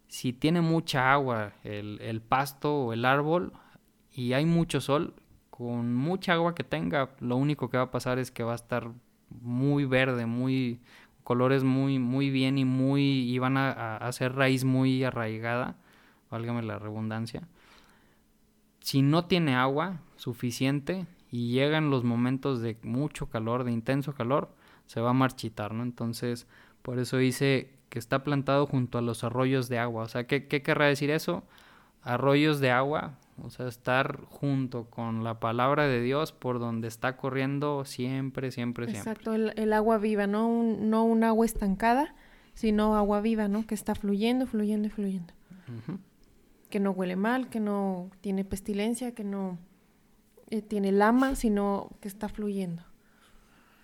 si tiene mucha agua el, el pasto o el árbol y hay mucho sol, con mucha agua que tenga, lo único que va a pasar es que va a estar muy verde, muy colores muy muy bien y muy y van a, a hacer raíz muy arraigada, válgame la redundancia si no tiene agua suficiente y llegan los momentos de mucho calor, de intenso calor, se va a marchitar, ¿no? Entonces, por eso dice que está plantado junto a los arroyos de agua. O sea, ¿qué, qué querrá decir eso? Arroyos de agua, o sea, estar junto con la palabra de Dios por donde está corriendo siempre, siempre, siempre. Exacto, el, agua viva, no un, no un agua estancada, sino agua viva, ¿no? Que está fluyendo, fluyendo y fluyendo que no huele mal, que no tiene pestilencia, que no eh, tiene lama, sino que está fluyendo.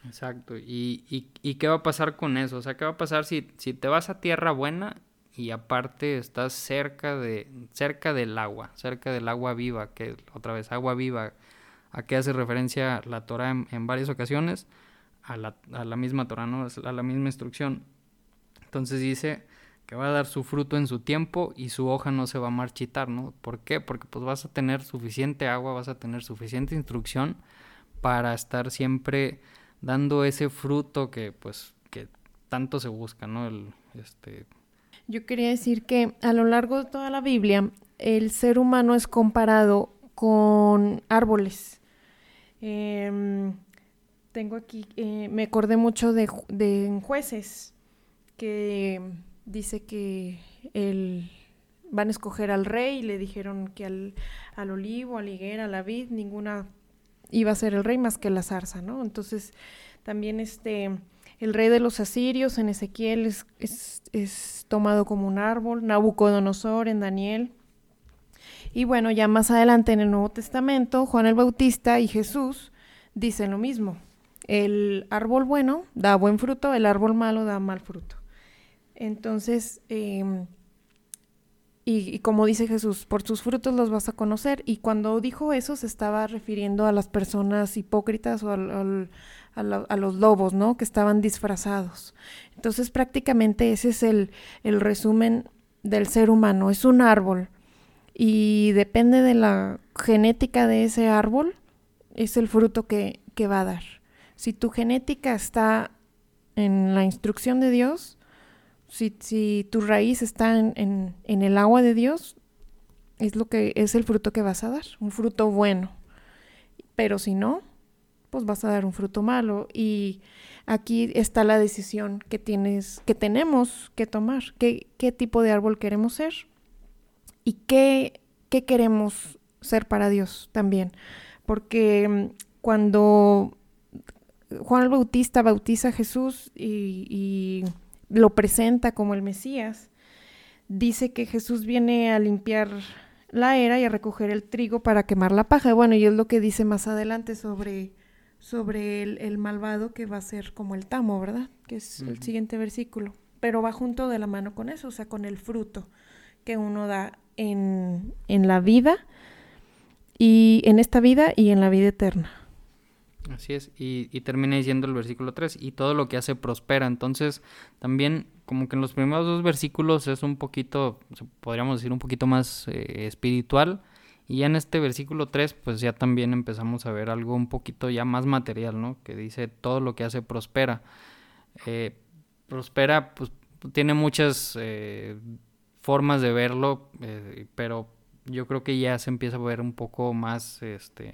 Exacto. ¿Y, y, qué va a pasar con eso? O sea, ¿qué va a pasar si, si te vas a tierra buena y aparte estás cerca, de, cerca del agua, cerca del agua viva, que otra vez, agua viva, a qué hace referencia la Torah en, varias ocasiones, a la, a la misma Torah, ¿no? A la misma instrucción. Entonces dice que va a dar su fruto en su tiempo y su hoja no se va a marchitar, ¿no? ¿Por qué? Porque pues vas a tener suficiente agua, vas a tener suficiente instrucción para estar siempre dando ese fruto que pues que tanto se busca, ¿no? El, este... Yo quería decir que a lo largo de toda la Biblia el ser humano es comparado con árboles. Em, tengo aquí, eh, me acordé mucho de, de jueces que dice que el, van a escoger al rey y le dijeron que al, al olivo, a la higuera, a la vid, ninguna iba a ser el rey más que la zarza, ¿no? Entonces, también este, el rey de los asirios en Ezequiel es, es, es tomado como un árbol, Nabucodonosor en Daniel. Y bueno, ya más adelante en el Nuevo Testamento, Juan el Bautista y Jesús dicen lo mismo. El árbol bueno da buen fruto, el árbol malo da mal fruto. Entonces, em, y, como dice Jesús, por sus frutos los vas a conocer. Y cuando dijo eso se estaba refiriendo a las personas hipócritas o a, los lobos, ¿no? Que estaban disfrazados. Entonces prácticamente ese es el, resumen del ser humano. Es un árbol y depende de la genética de ese árbol, es el fruto que va a dar. Si tu genética está en la instrucción de Dios, si, si tu raíz está en, en, el agua de Dios, es lo que es el fruto que vas a dar, un fruto bueno. Pero si no, pues vas a dar un fruto malo. Y aquí está la decisión que tienes, que tenemos que tomar. ¿Qué, qué tipo de árbol queremos ser? ¿Y qué, qué queremos ser para Dios también? Porque mm, cuando Juan el Bautista bautiza a Jesús y, lo presenta como el Mesías, dice que Jesús viene a limpiar la era y a recoger el trigo para quemar la paja. Bueno, y es lo que dice más adelante sobre, sobre el, malvado que va a ser como el tamo, ¿verdad? Que es el siguiente versículo. Pero va junto de la mano con eso, o sea, con el fruto que uno da en, en la vida y en esta vida y en la vida eterna. Así es, y, termina diciendo el versículo 3, y todo lo que hace prospera. Entonces, también como que en los primeros dos versículos es un poquito, podríamos decir, un poquito más eh, espiritual. Y ya en este versículo 3, pues ya también empezamos a ver algo un poquito ya más material, ¿no? Que dice todo lo que hace prospera. Eh, prospera, pues tiene muchas eh, formas de verlo, pero yo creo que ya se empieza a ver un poco más este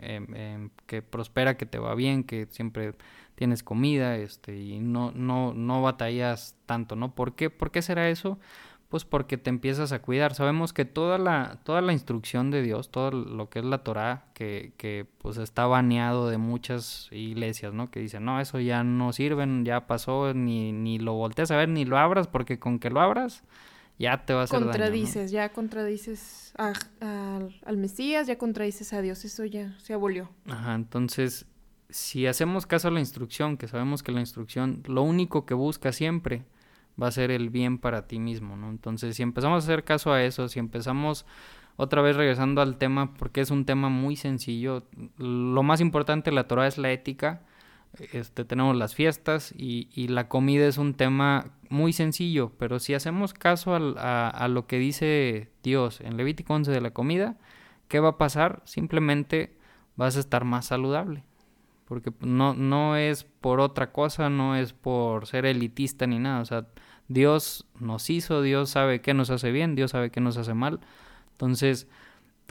que prospera, que te va bien, que siempre tienes comida, este, y no, no, no batallas tanto, ¿no? ¿Por qué? ¿Por qué será eso? Pues porque te empiezas a cuidar. Sabemos que toda la, toda la instrucción de Dios, todo lo que es la Torah, que, que pues está baneado de muchas iglesias, ¿no? Que dicen, no, eso ya no sirve, ya pasó, ni, ni lo volteas a ver, ni lo abras, porque con que lo abras, ya te va a hacer Contradices, ya contradices al Mesías, ya contradices a Dios, eso ya se abolió. Ajá, entonces, si hacemos caso a la instrucción, que sabemos que la instrucción lo único que busca siempre va a ser el bien para ti mismo, ¿no? Entonces, si empezamos a hacer caso a eso, si empezamos otra vez regresando al tema, porque es un tema muy sencillo, lo más importante de la Torah es la ética, este, tenemos las fiestas y, y, la comida es un tema muy sencillo, pero si hacemos caso a, a, lo que dice Dios en Levítico 11 de la comida, ¿qué va a pasar? Simplemente vas a estar más saludable. Porque no, no es por otra cosa, no es por ser elitista ni nada. O sea, Dios nos hizo, Dios sabe qué nos hace bien, Dios sabe qué nos hace mal. Entonces,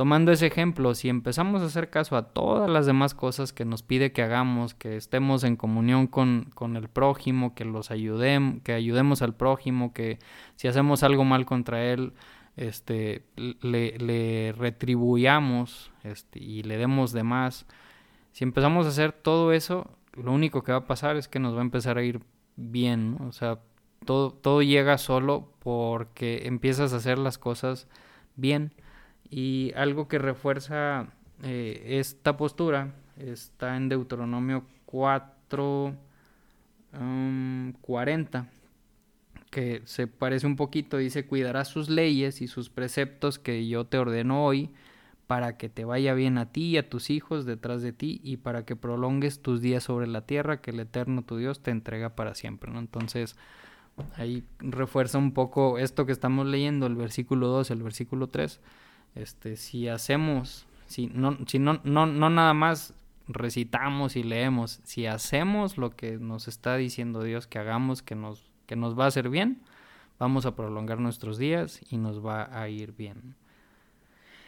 Tomando ese ejemplo, si empezamos a hacer caso a todas las demás cosas que nos pide que hagamos, que estemos en comunión con, con el prójimo, que los ayudemos, que ayudemos al prójimo, que si hacemos algo mal contra él, este, le, le retribuyamos este, y le demos de más. Si empezamos a hacer todo eso, lo único que va a pasar es que nos va a empezar a ir bien, o sea, todo, todo llega solo porque empiezas a hacer las cosas bien. Y algo que refuerza eh, esta postura está en Deuteronomio 4, 40, um, que se parece un poquito, dice, cuidarás sus leyes y sus preceptos que yo te ordeno hoy, para que te vaya bien a ti y a tus hijos detrás de ti y para que prolongues tus días sobre la tierra que el Eterno tu Dios te entrega para siempre, ¿no? Entonces, ahí refuerza un poco esto que estamos leyendo, el versículo 2, el versículo 3, este, si hacemos, si no, si no, no, no nada más recitamos y leemos, si hacemos lo que nos está diciendo Dios que hagamos, que nos, que nos va a hacer bien, vamos a prolongar nuestros días y nos va a ir bien.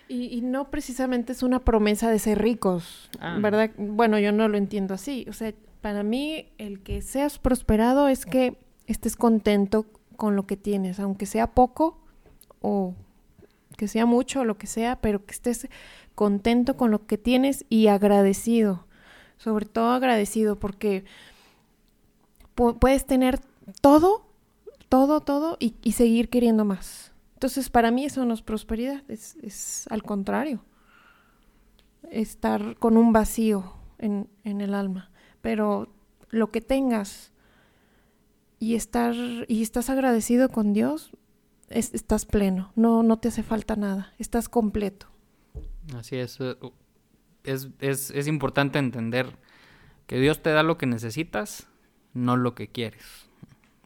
Y, no precisamente es una promesa de ser ricos, ah. ¿verdad? Bueno, yo no lo entiendo así. O sea, para mí el que seas prosperado es que estés contento con lo que tienes, aunque sea poco o que sea mucho lo que sea, pero que estés contento con lo que tienes y agradecido, sobre todo agradecido porque puedes tener todo, todo, todo y, seguir queriendo más. Entonces, para mí eso no es prosperidad, es, es al contrario, estar con un vacío en, en el alma. Pero lo que tengas y estar y estás agradecido con Dios, estás pleno, no, no te hace falta nada, estás completo. Así es. Eh, es, es, es importante entender que Dios te da lo que necesitas, no lo que quieres.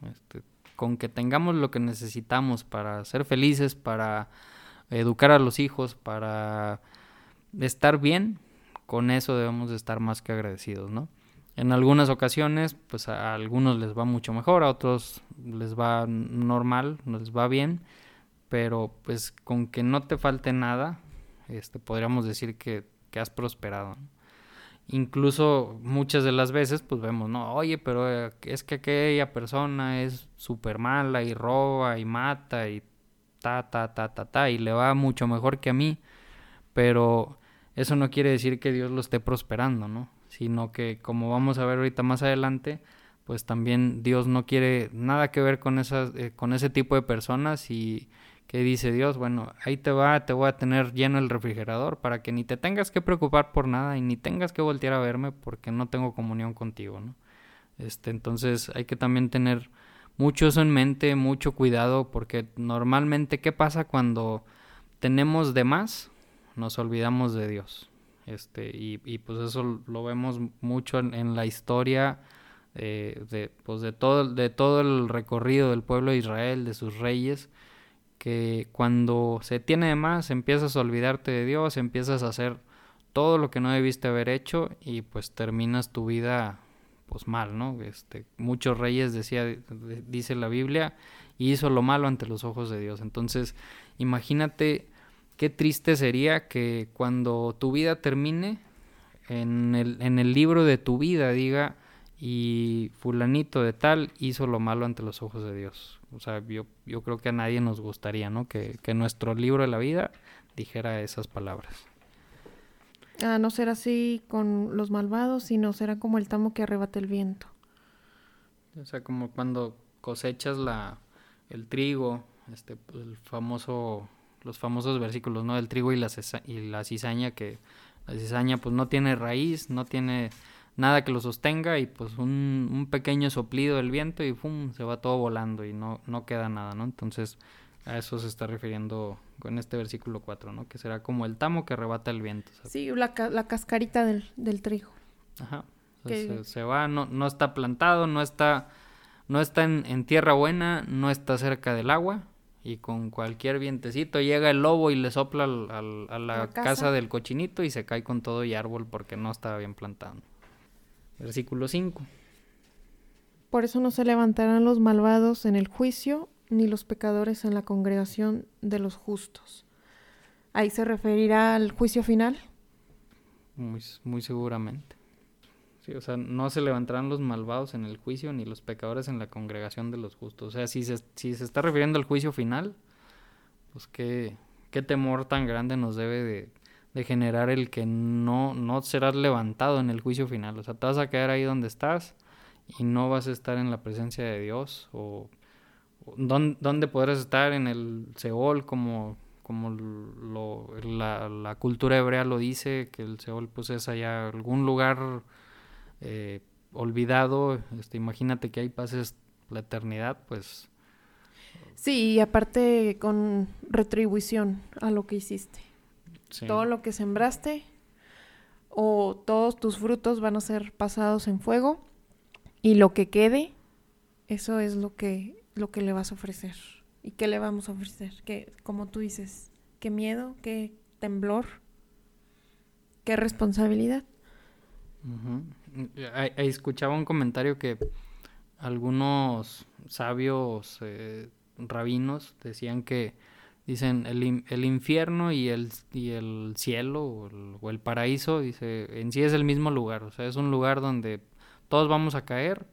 Este, con que tengamos lo que necesitamos para ser felices, para educar a los hijos, para estar bien, con eso debemos de estar más que agradecidos, ¿no? En algunas ocasiones, pues a algunos les va mucho mejor, a otros les va normal, les va bien, pero pues con que no te falte nada, este, podríamos decir que, que has prosperado. Incluso muchas de las veces, pues vemos, ¿no? Oye, pero eh, es que aquella persona es súper mala y roba y mata y ta, ta, ta, ta, ta, y le va mucho mejor que a mí, pero eso no quiere decir que Dios lo esté prosperando, ¿no? Sino que, como vamos a ver ahorita más adelante, pues también Dios no quiere nada que ver con, esas, eh, con ese tipo de personas y que dice Dios, bueno, ahí te va, te voy a tener lleno el refrigerador para que ni te tengas que preocupar por nada y ni tengas que voltear a verme porque no tengo comunión contigo, ¿no? Este, entonces hay que también tener mucho eso en mente, mucho cuidado, porque normalmente, ¿qué pasa cuando tenemos de más? Nos olvidamos de Dios. Este, y, y pues eso lo vemos mucho en, la historia eh, de, pues de, todo, de todo el recorrido del pueblo de Israel, de sus reyes, que cuando se tiene de más empiezas a olvidarte de Dios, empiezas a hacer todo lo que no debiste haber hecho y pues terminas tu vida pues mal, ¿no? Este, muchos reyes decía dice la Biblia hizo lo malo ante los ojos de Dios. Entonces, imagínate qué triste sería que cuando tu vida termine en el, en el libro de tu vida diga y fulanito de tal hizo lo malo ante los ojos de Dios. O sea, yo, yo creo que a nadie nos gustaría, ¿no? Que, que nuestro libro de la vida dijera esas palabras. A no ser así con los malvados, sino será como el tamo que arrebata el viento. O sea, como cuando cosechas la, el trigo, este, pues, el famoso, los famosos versículos, ¿no? El trigo y la, y la cizaña, que la cizaña pues no tiene raíz, no tiene nada que lo sostenga y pues un, un pequeño soplido del viento y ¡pum! se va todo volando y no, no queda nada, ¿no? Entonces a eso se está refiriendo con este versículo 4, ¿no? Que será como el tamo que arrebata el viento. Sí, la, la, cascarita del, del trigo. Ajá. Se, va, no, no está plantado, no está, no está en, en, tierra buena, no está cerca del agua y con cualquier vientecito llega el lobo y le sopla al, a la, casa. casa del cochinito y se cae con todo y árbol porque no estaba bien plantado. Versículo 5. Por eso no se levantarán los malvados en el juicio, ni los pecadores en la congregación de los justos. ¿Ahí se referirá al juicio final? Muy, muy seguramente. O sea, no se levantarán los malvados en el juicio, ni los pecadores en la congregación de los justos. O sea, si se, si se está refiriendo al juicio final, pues qué, qué temor tan grande nos debe de, de generar el que no, no serás levantado en el juicio final. O sea, te vas a quedar ahí donde estás y no vas a estar en la presencia de Dios. O, ¿dónde, podrás estar en el Seol como, como lo, la, la, cultura hebrea lo dice, que el Seol pues es allá algún lugar eh, olvidado. Este, imagínate que ahí pases la eternidad, pues... Sí, y aparte con retribución a lo que hiciste. Todo lo que sembraste o todos tus frutos van a ser pasados en fuego y lo que quede, eso es lo que, lo que le vas a ofrecer. ¿Y qué le vamos a ofrecer? Que, como tú dices, qué miedo, qué temblor, qué responsabilidad. Escuchaba un comentario que algunos sabios eh, rabinos decían que Dicen el, el infierno y el, y el cielo o el, paraíso, dice, en sí es el mismo lugar. O sea, es un lugar donde todos vamos a caer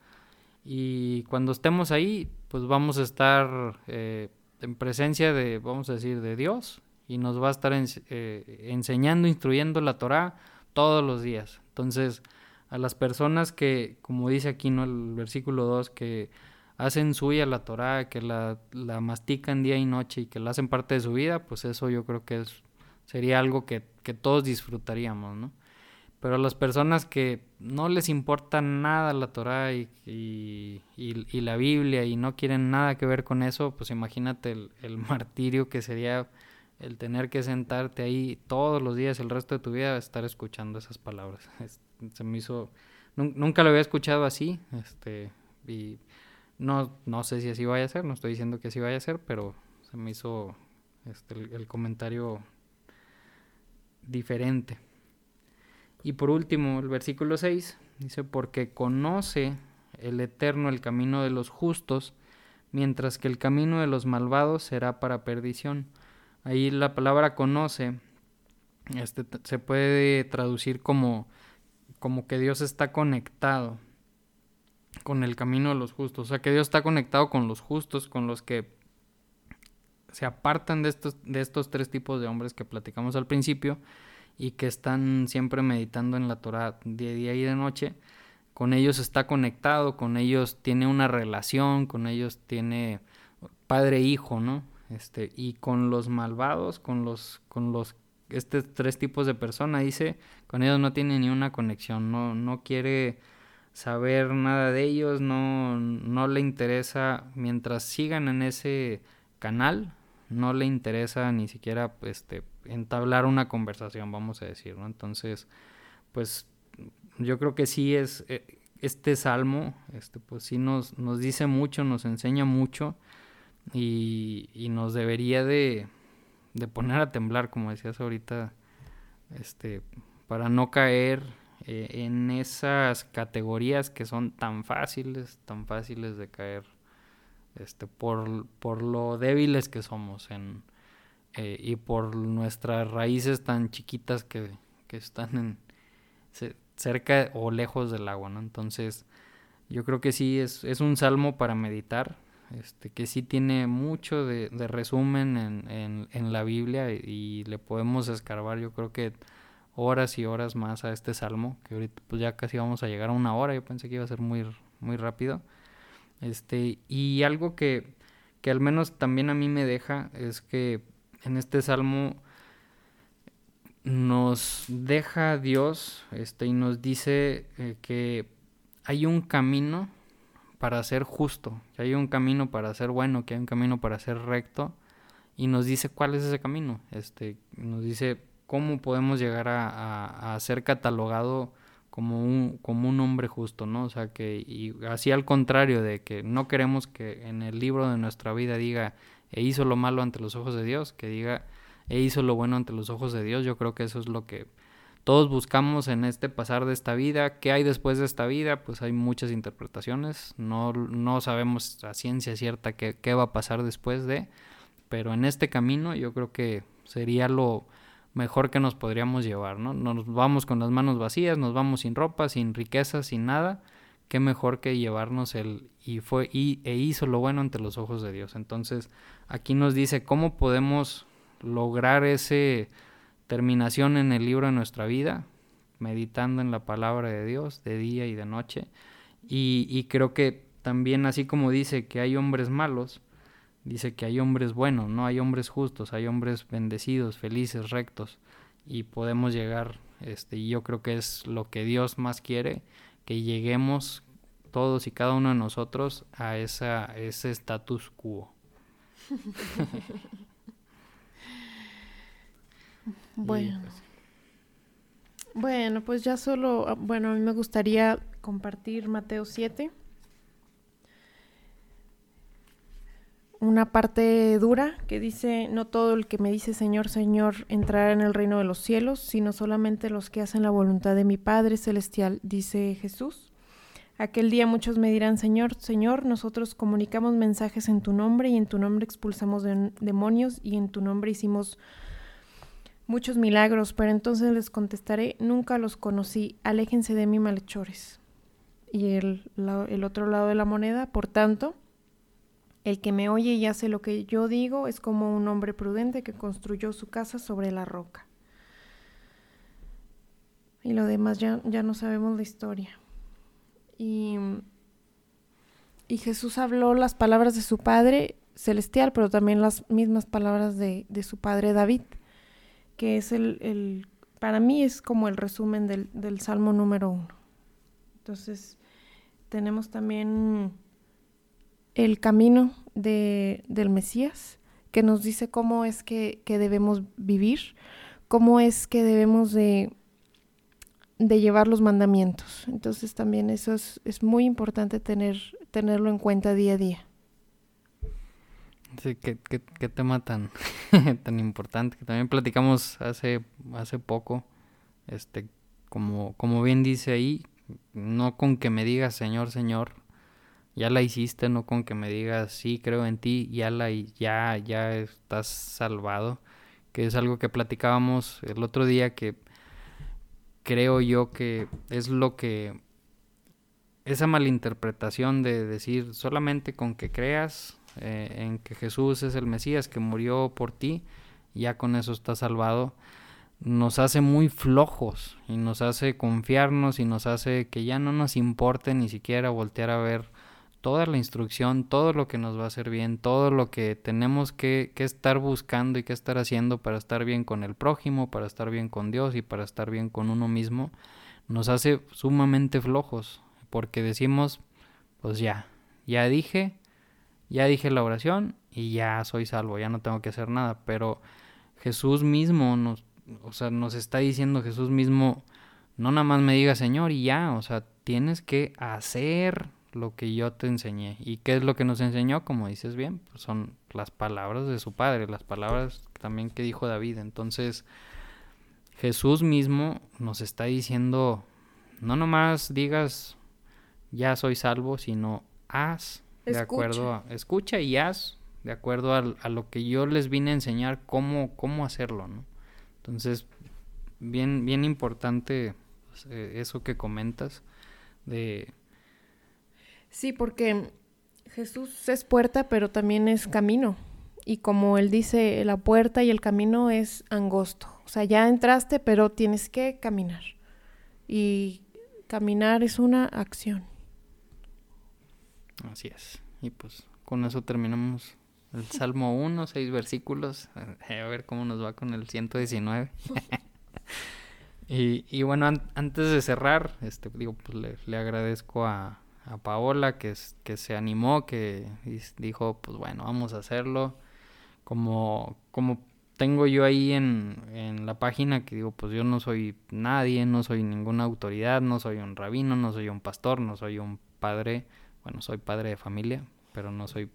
y cuando estemos ahí, pues vamos a estar eh, en presencia de, vamos a decir, de Dios y nos va a estar eh, enseñando, instruyendo la Torah todos los días. Entonces, a las personas que, como dice aquí, ¿no? El versículo 2, que hacen suya la Torah, que la, la, mastican día y noche y que la hacen parte de su vida, pues eso yo creo que es, sería algo que, que todos disfrutaríamos, ¿no? Pero a las personas que no les importa nada la Torah y, y, y, la Biblia y no quieren nada que ver con eso, pues imagínate el, el, *laughs* martirio que sería el tener que sentarte ahí todos los días el resto de tu vida estar escuchando esas palabras. *laughs* se me hizo... Nunca lo había escuchado así, este, y no, no sé si así vaya a ser, no estoy diciendo que así vaya a ser, pero se me hizo este, el, comentario diferente. Y por último, el versículo 6 dice, porque conoce el Eterno el camino de los justos, mientras que el camino de los malvados será para perdición. Ahí la palabra conoce este, se puede traducir como, como que Dios está conectado con el camino de los justos. O sea, que Dios está conectado con los justos, con los que se apartan de estos, de estos tres tipos de hombres que platicamos al principio y que están siempre meditando en la Torah de día y de noche. Con ellos está conectado, con ellos tiene una relación, con ellos tiene padre e ¿no? Este, y con los malvados, con los, con los estos tres tipos de persona, dice, con ellos no tiene ni una conexión, no, no quiere saber nada de ellos, no, no le interesa, mientras sigan en ese canal, no le interesa ni siquiera este, entablar una conversación, vamos a decir, ¿no? Entonces, pues yo creo que sí es, eh, este salmo, este, pues sí nos, nos dice mucho, nos enseña mucho y, nos debería de, poner a temblar, como decías ahorita, este, para no caer eh, en esas categorías que son tan fáciles, tan fáciles de caer, este, por, lo débiles que somos en, eh, y por nuestras raíces tan chiquitas que, están en, cerca o lejos del agua. Entonces, yo creo que sí es un salmo para meditar, este, que sí tiene mucho de, resumen en, la Biblia y, le podemos escarbar yo creo que horas y horas más a este salmo, que ahorita pues ya casi vamos a llegar a una hora, yo pensé que iba a ser muy, muy rápido. Este, y algo que, que al menos también a mí me deja es que en este salmo nos deja Dios este, y nos dice eh, que hay un camino para ser justo, que hay un camino para ser bueno, que hay un camino para ser recto y nos dice cuál es ese camino, este, nos dice cómo podemos llegar a, ser catalogado como un, como un hombre justo, ¿no? O sea, que y así al contrario de que no queremos que en el libro de nuestra vida diga, e hizo lo malo ante los ojos de Dios, que diga, e hizo lo bueno ante los ojos de Dios, yo creo que eso es lo que todos buscamos en este pasar de esta vida. ¿Qué hay después de esta vida? Pues hay muchas interpretaciones. No, no sabemos a ciencia cierta qué, qué va a pasar después de. Pero en este camino yo creo que sería lo mejor que nos podríamos llevar, ¿no? Nos vamos con las manos vacías, nos vamos sin ropa, sin riqueza, sin nada. Qué mejor que llevarnos el y fue y, e hizo lo bueno ante los ojos de Dios. Entonces, aquí nos dice cómo podemos lograr ese terminación en el libro de nuestra vida, meditando en la palabra de Dios de día y de noche. Y, creo que también así como dice que hay hombres malos, dice que hay hombres buenos, no hay hombres justos, hay hombres bendecidos, felices, rectos. Y podemos llegar, este, y yo creo que es lo que Dios más quiere, que lleguemos todos y cada uno de nosotros a esa, ese status quo. *laughs* Bueno. Pues, bueno, pues ya solo, ah, bueno, a mí me gustaría compartir Mateo 7. Una parte dura que dice, no todo el que me dice Señor, Señor entrará en el reino de los cielos, sino solamente los que hacen la voluntad de mi Padre Celestial, dice Jesús. Aquel día muchos me dirán, Señor, Señor, nosotros comunicamos mensajes en tu nombre y en tu nombre expulsamos demonios y en tu nombre hicimos muchos milagros, pero entonces les contestaré, nunca los conocí, aléjense de mí malhechores. Y el, otro lado de la moneda, por tanto, el que me oye y hace lo que yo digo es como un hombre prudente que construyó su casa sobre la roca. Y lo demás ya, no sabemos la historia. Y, Jesús habló las palabras de su Padre celestial, pero también las mismas palabras de su Padre David que es el, el para mí es como el resumen del, del Salmo número uno. Entonces, tenemos también el camino de, del Mesías, que nos dice cómo es que, que, debemos vivir, cómo es que debemos de, de llevar los mandamientos. Entonces también eso es, es muy importante tener, tenerlo en cuenta día a día. Sí, qué, tema tan, *laughs* tan importante, que también platicamos hace, hace poco, este, como, como bien dice ahí, no con que me digas Señor, Señor, ya la hiciste, no con que me digas sí, creo en ti, ya la ya ya estás salvado, que es algo que platicábamos el otro día que creo yo que es lo que esa malinterpretación de decir solamente con que creas eh, en que Jesús es el Mesías que murió por ti, ya con eso estás salvado, nos hace muy flojos y nos hace confiarnos y nos hace que ya no nos importe ni siquiera voltear a ver toda la instrucción, todo lo que nos va a hacer bien, todo lo que tenemos que, que, estar buscando y que estar haciendo para estar bien con el prójimo, para estar bien con Dios y para estar bien con uno mismo, nos hace sumamente flojos, porque decimos, pues ya, ya dije, ya dije la oración y ya soy salvo, ya no tengo que hacer nada, pero Jesús mismo nos, o sea, nos está diciendo Jesús mismo, no nada más me diga Señor y ya, o sea, tienes que hacer lo que yo te enseñé. ¿Y qué es lo que nos enseñó? Como dices bien, pues son las palabras de su padre, las palabras también que dijo David. Entonces, Jesús mismo nos está diciendo, no nomás digas, ya soy salvo, sino haz de acuerdo a, escucha y haz de acuerdo a, lo que yo les vine a enseñar cómo, cómo hacerlo, ¿no? Entonces, bien, bien importante pues, eh, eso que comentas de Sí, porque Jesús es puerta, pero también es camino. Y como él dice, la puerta y el camino es angosto. O sea, ya entraste, pero tienes que caminar. Y caminar es una acción. Así es. Y pues con eso terminamos el Salmo 1, seis versículos. *laughs* A ver cómo nos va con el 119. *laughs* y, y bueno, antes de cerrar, este, digo, pues le, le agradezco a, a Paola que, que se animó, que dijo, pues bueno, vamos a hacerlo. Como, como tengo yo ahí en, en la página que digo, pues yo no soy nadie, no soy ninguna autoridad, no soy un rabino, no soy un pastor, no soy un padre, bueno, soy padre de familia, pero no soy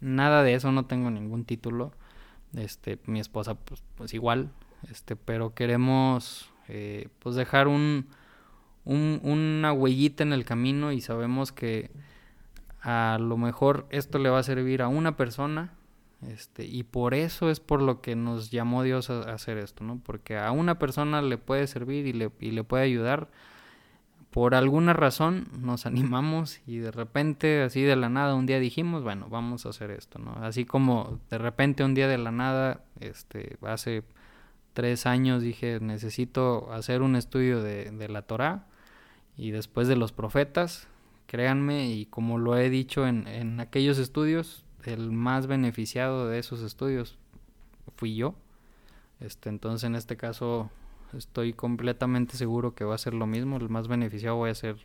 nada de eso, no tengo ningún título. Este, mi esposa, pues, pues igual, este, pero queremos, eh, pues dejar un, un, una huellita en el camino y sabemos que a lo mejor esto le va a servir a una persona este, y por eso es por lo que nos llamó Dios a, hacer esto, ¿no? Porque a una persona le puede servir y le, y le puede ayudar. Por alguna razón nos *laughs* animamos y de repente, así de la nada, un día dijimos, bueno, vamos a hacer esto, ¿no? Así como de repente un día de la nada, este, hace tres años dije, necesito hacer un estudio de, de la Torah y después de los profetas, créanme, y como lo he dicho en, en aquellos estudios, el más beneficiado de esos estudios fui yo. Este, entonces en este caso estoy completamente seguro que va a ser lo mismo, el más beneficiado voy a ser,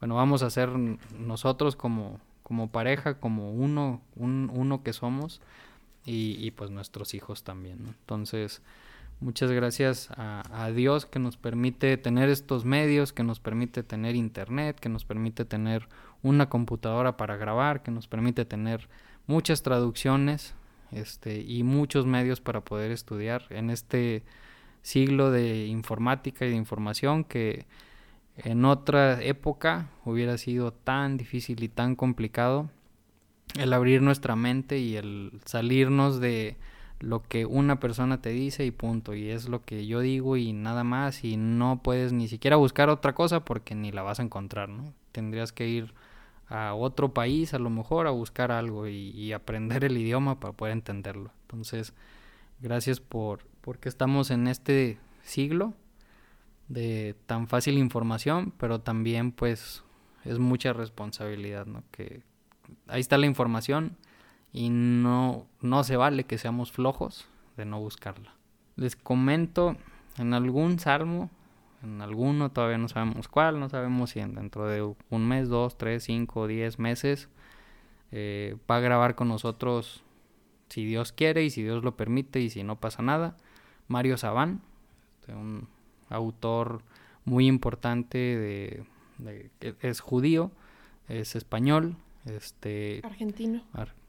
bueno, vamos a ser nosotros como, como pareja, como uno, un, uno que somos y, y pues nuestros hijos también. Entonces, Muchas gracias a, Dios que nos permite tener estos medios, que nos permite tener internet, que nos permite tener una computadora para grabar, que nos permite tener muchas traducciones este, y muchos medios para poder estudiar en este siglo de informática y de información que en otra época hubiera sido tan difícil y tan complicado el abrir nuestra mente y el salirnos de lo que una persona te dice y punto. Y es lo que yo digo y nada más. Y no puedes ni siquiera buscar otra cosa porque ni la vas a encontrar, ¿no? Tendrías que ir a otro país a lo mejor a buscar algo y, aprender el idioma para poder entenderlo. Entonces, gracias por porque estamos en este siglo de tan fácil información, pero también pues es mucha responsabilidad, ¿no? Que ahí está la información y no, no se vale que seamos flojos de no buscarla. Les comento en algún salmo, en alguno, todavía no sabemos cuál, no sabemos si dentro de un mes, dos, tres, cinco, diez meses eh, va a grabar con nosotros, si Dios quiere y si Dios lo permite y si no pasa nada, Mario Sabán, este, un autor muy importante de, es judío, es español, este argentino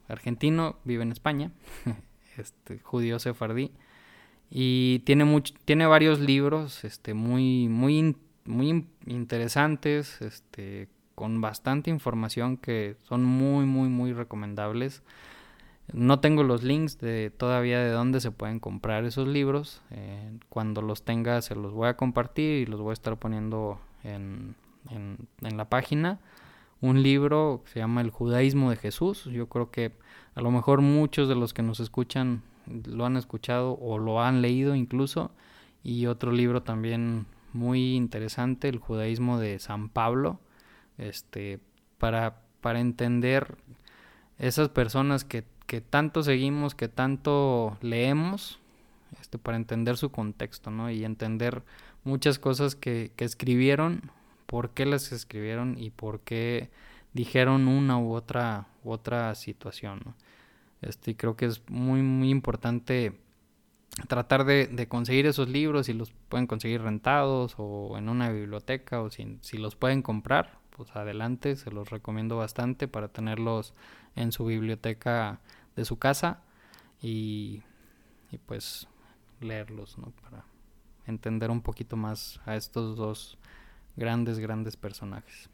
argentino, vive en España, *laughs* este, judío sefardí, y tiene, tiene varios libros este, muy, muy muy interesantes, este, con bastante información que son muy, muy, muy recomendables. No tengo los links de todavía de dónde se pueden comprar esos libros. Eh, cuando los tenga se los voy a compartir y los voy a estar poniendo en, en, la página. Un libro que se llama El judaísmo de Jesús. Yo creo que a lo mejor muchos de los que nos escuchan lo han escuchado o lo han leído incluso. Y otro libro también muy interesante, El judaísmo de San Pablo. Este, para, para entender esas personas que que tanto seguimos, que tanto leemos, este, para entender su contexto, ¿no? Y entender muchas cosas que, que escribieron, por qué las escribieron y por qué dijeron una u otra, u otra situación. Este, creo que es muy, muy importante tratar de, de, conseguir esos libros, si los pueden conseguir rentados o en una biblioteca o si, si los pueden comprar, pues adelante, se los recomiendo bastante para tenerlos en su biblioteca de su casa y, y pues leerlos, ¿no? Para entender un poquito más a estos dos grandes, grandes personajes.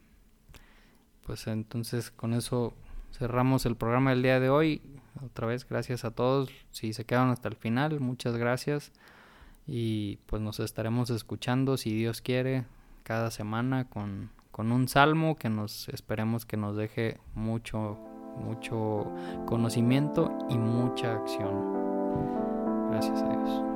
Pues entonces con eso cerramos el programa del día de hoy. Otra vez gracias a todos. Si se quedan hasta el final, muchas gracias. Y pues nos estaremos escuchando, si Dios quiere, cada semana con con un salmo que nos esperemos que nos deje mucho, mucho conocimiento y mucha acción. Gracias a Dios.